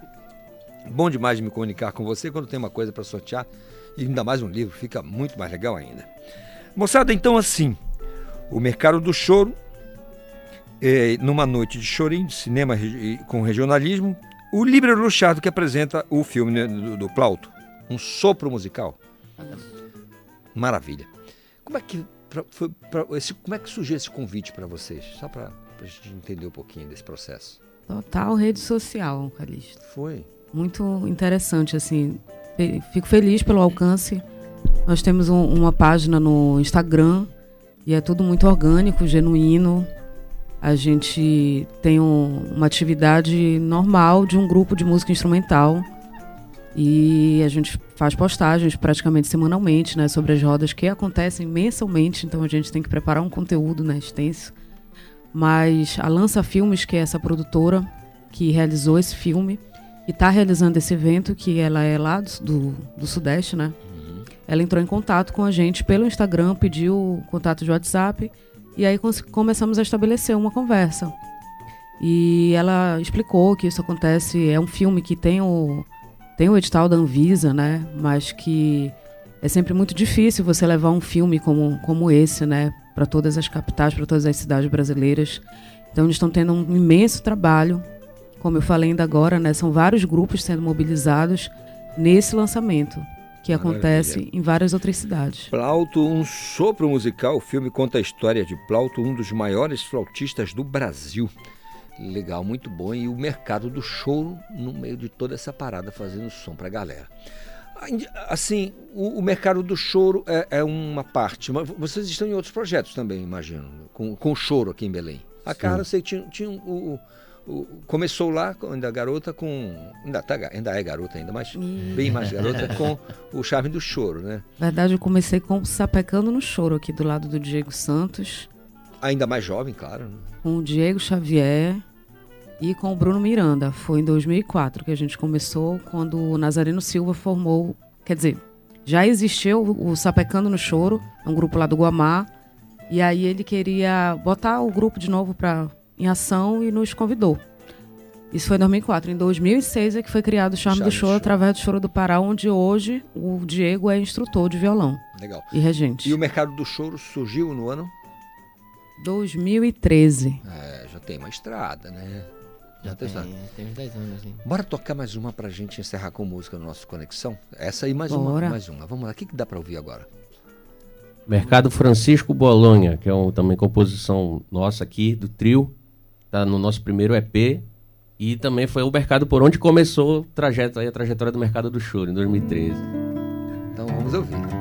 Bom demais de me comunicar com você quando tem uma coisa para sortear e ainda mais um livro, fica muito mais legal ainda. Moçada, então assim, o Mercado do Choro, é, numa noite de chorinho, de cinema com regionalismo, o Libra Luchado que apresenta o filme né, do, do Plauto, um sopro musical. Maravilha. Como é que pra- foi pra- esse, como é que surgiu esse convite para vocês? Só para a gente entender um pouquinho desse processo. Total rede social, Calixto. Foi. Muito interessante, assim. Fico feliz pelo alcance. Nós temos um- uma página no Instagram e é tudo muito orgânico, genuíno. A gente tem um- uma atividade normal de um grupo de música instrumental e a gente faz postagens praticamente semanalmente, né, sobre as rodas que acontecem mensalmente. Então a gente tem que preparar um conteúdo, né, extenso. Mas a Lança Filmes, que é essa produtora que realizou esse filme e está realizando esse evento, que ela é lá do, do, do Sudeste, né? Ela entrou em contato com a gente pelo Instagram, pediu contato de WhatsApp e aí começamos a estabelecer uma conversa. E ela explicou que isso acontece, é um filme que tem o, tem o edital da Anvisa, né? Mas que é sempre muito difícil você levar um filme como, como esse, né? Para todas as capitais, para todas as cidades brasileiras. Então eles estão tendo um imenso trabalho. Como eu falei ainda agora, né? São vários grupos sendo mobilizados nesse lançamento, que acontece em várias outras cidades. Plauto, um sopro musical. O filme conta a história de Plauto, um dos maiores flautistas do Brasil. Legal, muito bom. E o mercado do choro no meio de toda essa parada, fazendo som pra galera. Assim, o, o mercado do choro é, é uma parte. Mas vocês estão em outros projetos também, imagino, com, com choro aqui em Belém. A Carla, sei, tinha, tinha um- o, o- começou lá, ainda garota, com. Ainda, tá, ainda é garota ainda, mas bem mais garota, com o charme do choro, né? Na verdade, eu comecei com Sapecando no Choro, aqui do lado do Diego Santos, Ainda mais jovem, claro. né? com o Diego Xavier e com o Bruno Miranda. Foi em 2004 que a gente começou, quando o Nazareno Silva formou. Quer dizer, já existiu o Sapecando no Choro, é um grupo lá do Guamá, e aí ele queria botar o grupo de novo pra, em ação e nos convidou. Isso foi em 2004. Em 2006 é que foi criado o Charme, Charme do Choro, através do Choro do Pará, onde hoje o Diego é instrutor de violão. Legal. E regente. E o mercado do choro surgiu no ano? 2013. É, já tem uma estrada, né? Já tem, tem, estrada. tem uns 10 anos, hein? Bora tocar mais uma pra gente encerrar com música no nosso Conexão? Essa aí, mais Bora. uma, mais uma. Vamos lá, o que, que dá pra ouvir agora? Mercado Francisco Bolonha, que é um, também composição nossa aqui, do trio. Tá no nosso primeiro EP. E também foi o mercado por onde começou o trajeto, aí, a trajetória do mercado do choro, em 2013. Então vamos ouvir.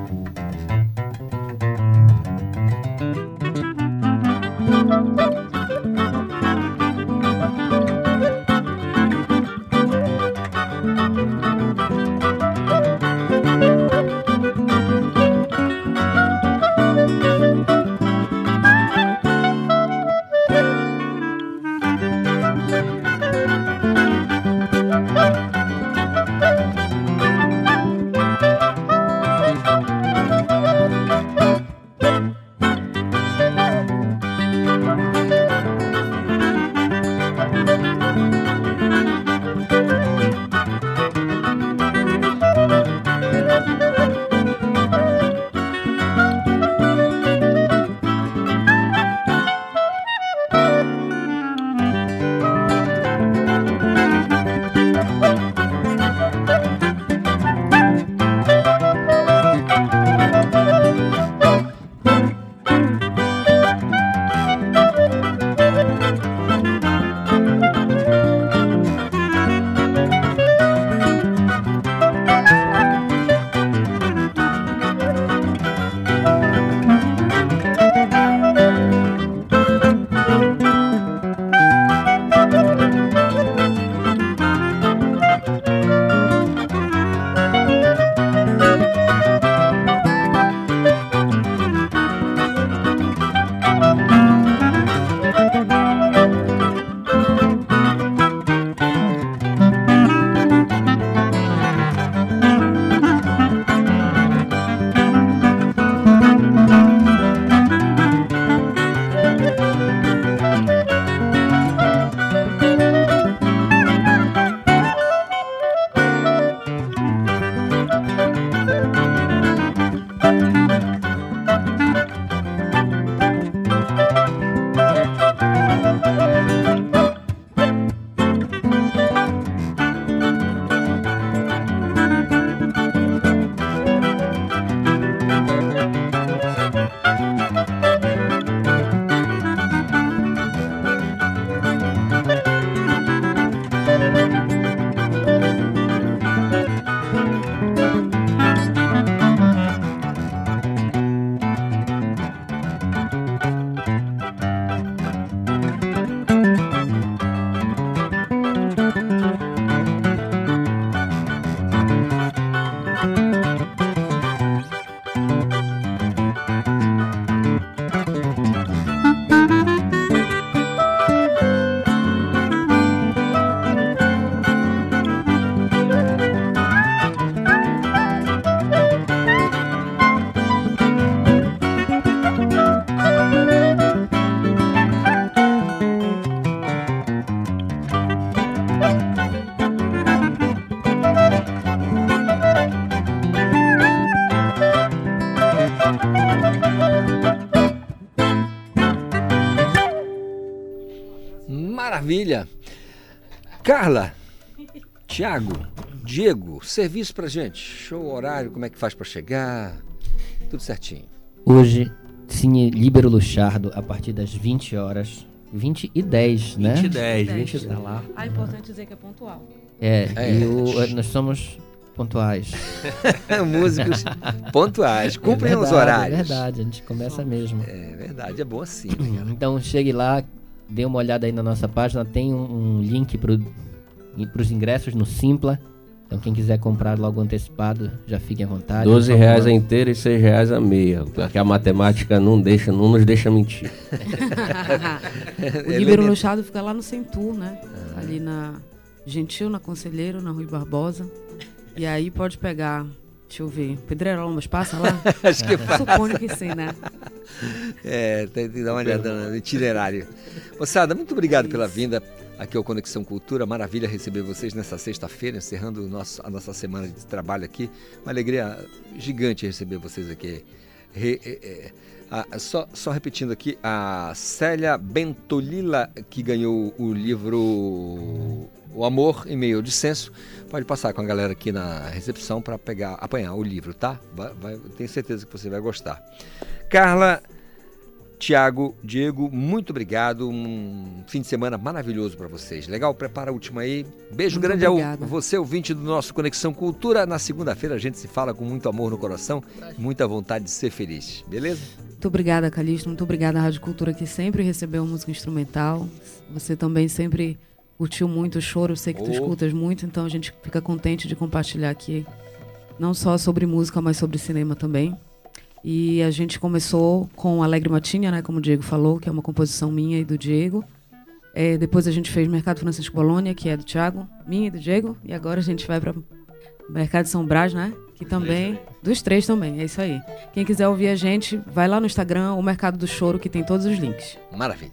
Música Maravilha. Carla, Tiago, Diego, serviço pra gente. Show, horário, como é que faz pra chegar? Tudo certinho. Hoje, Cine Líbero Luchardo, a partir das 20 horas. 20 e 10, né? 20 e 10, 20 e 10. Tá lá. Ah, é importante dizer que é pontual. É, É. e o- nós somos pontuais. Músicos pontuais, cumprem É os verdade, horários. É verdade, a gente começa mesmo. É verdade, é bom assim. Então chegue lá, dê uma olhada aí na nossa página, tem um, um link para os ingressos no Simpla. Então quem quiser comprar logo antecipado, já fique à vontade. 12 Por reais a inteira e 6 reais a meia. Porque a matemática não deixa, não nos deixa mentir. o Líbero Luxado fica lá no Centur, né? Ali na Gentil, na Conselheiro, na Rui Barbosa. E aí pode pegar, deixa eu ver, Pedreirolas passa lá? Acho que passa. Suponho que sim, né? É, tem que dar uma olhada no itinerário. Moçada, muito obrigado pela vinda aqui ao Conexão Cultura. Maravilha receber vocês nessa sexta-feira, encerrando o nosso, a nossa semana de trabalho aqui. Uma alegria gigante receber vocês aqui. Re- é, é, a- só, só repetindo aqui, a Célia Bentolila, que ganhou o livro O Amor em Meio Dissenso, pode passar com a galera aqui na recepção para pegar, apanhar o livro, tá? Vai, vai- tenho certeza que você vai gostar. Carla, Tiago, Diego, muito obrigado. Um fim de semana maravilhoso para vocês. Legal? Prepara a última aí. Beijo Muito grande obrigada. ao você, ouvinte do nosso Conexão Cultura. Na segunda-feira a gente se fala com muito amor no coração, muita vontade de ser feliz. Beleza? Muito obrigada, Calixto. Muito obrigada à Rádio Cultura, que sempre recebeu música instrumental. Você também sempre curtiu muito o choro. Eu sei que tu Oh. escutas muito, então a gente fica contente de compartilhar aqui, não só sobre música, mas sobre cinema também. E a gente começou com Alegre Matinha, né, como o Diego falou, que é uma composição minha e do Diego. É, depois a gente fez Mercado Francisco Bolônia, que é do Thiago, minha e do Diego. E agora a gente vai para Mercado São Brás, né? Que também. Dos três também, é isso aí. Quem quiser ouvir a gente, vai lá no Instagram, o Mercado do Choro, que tem todos os links. Maravilha.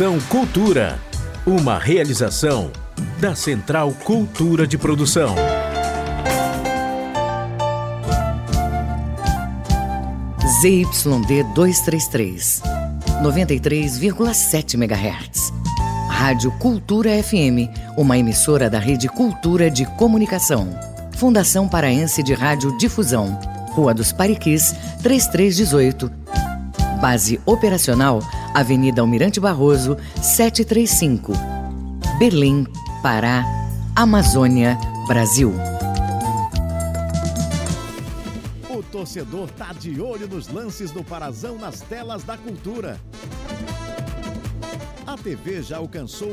Conexão Cultura. Uma realização da Central Cultura de Produção. ZYD 233, 93,7 MHz. Rádio Cultura FM, uma emissora da Rede Cultura de Comunicação. Fundação Paraense de Rádio Difusão. Rua dos Pariquis, 3318. Base operacional, Avenida Almirante Barroso, 735. Berlim, Pará, Amazônia, Brasil. O torcedor tá de olho nos lances do Parazão nas telas da cultura. A TV já alcançou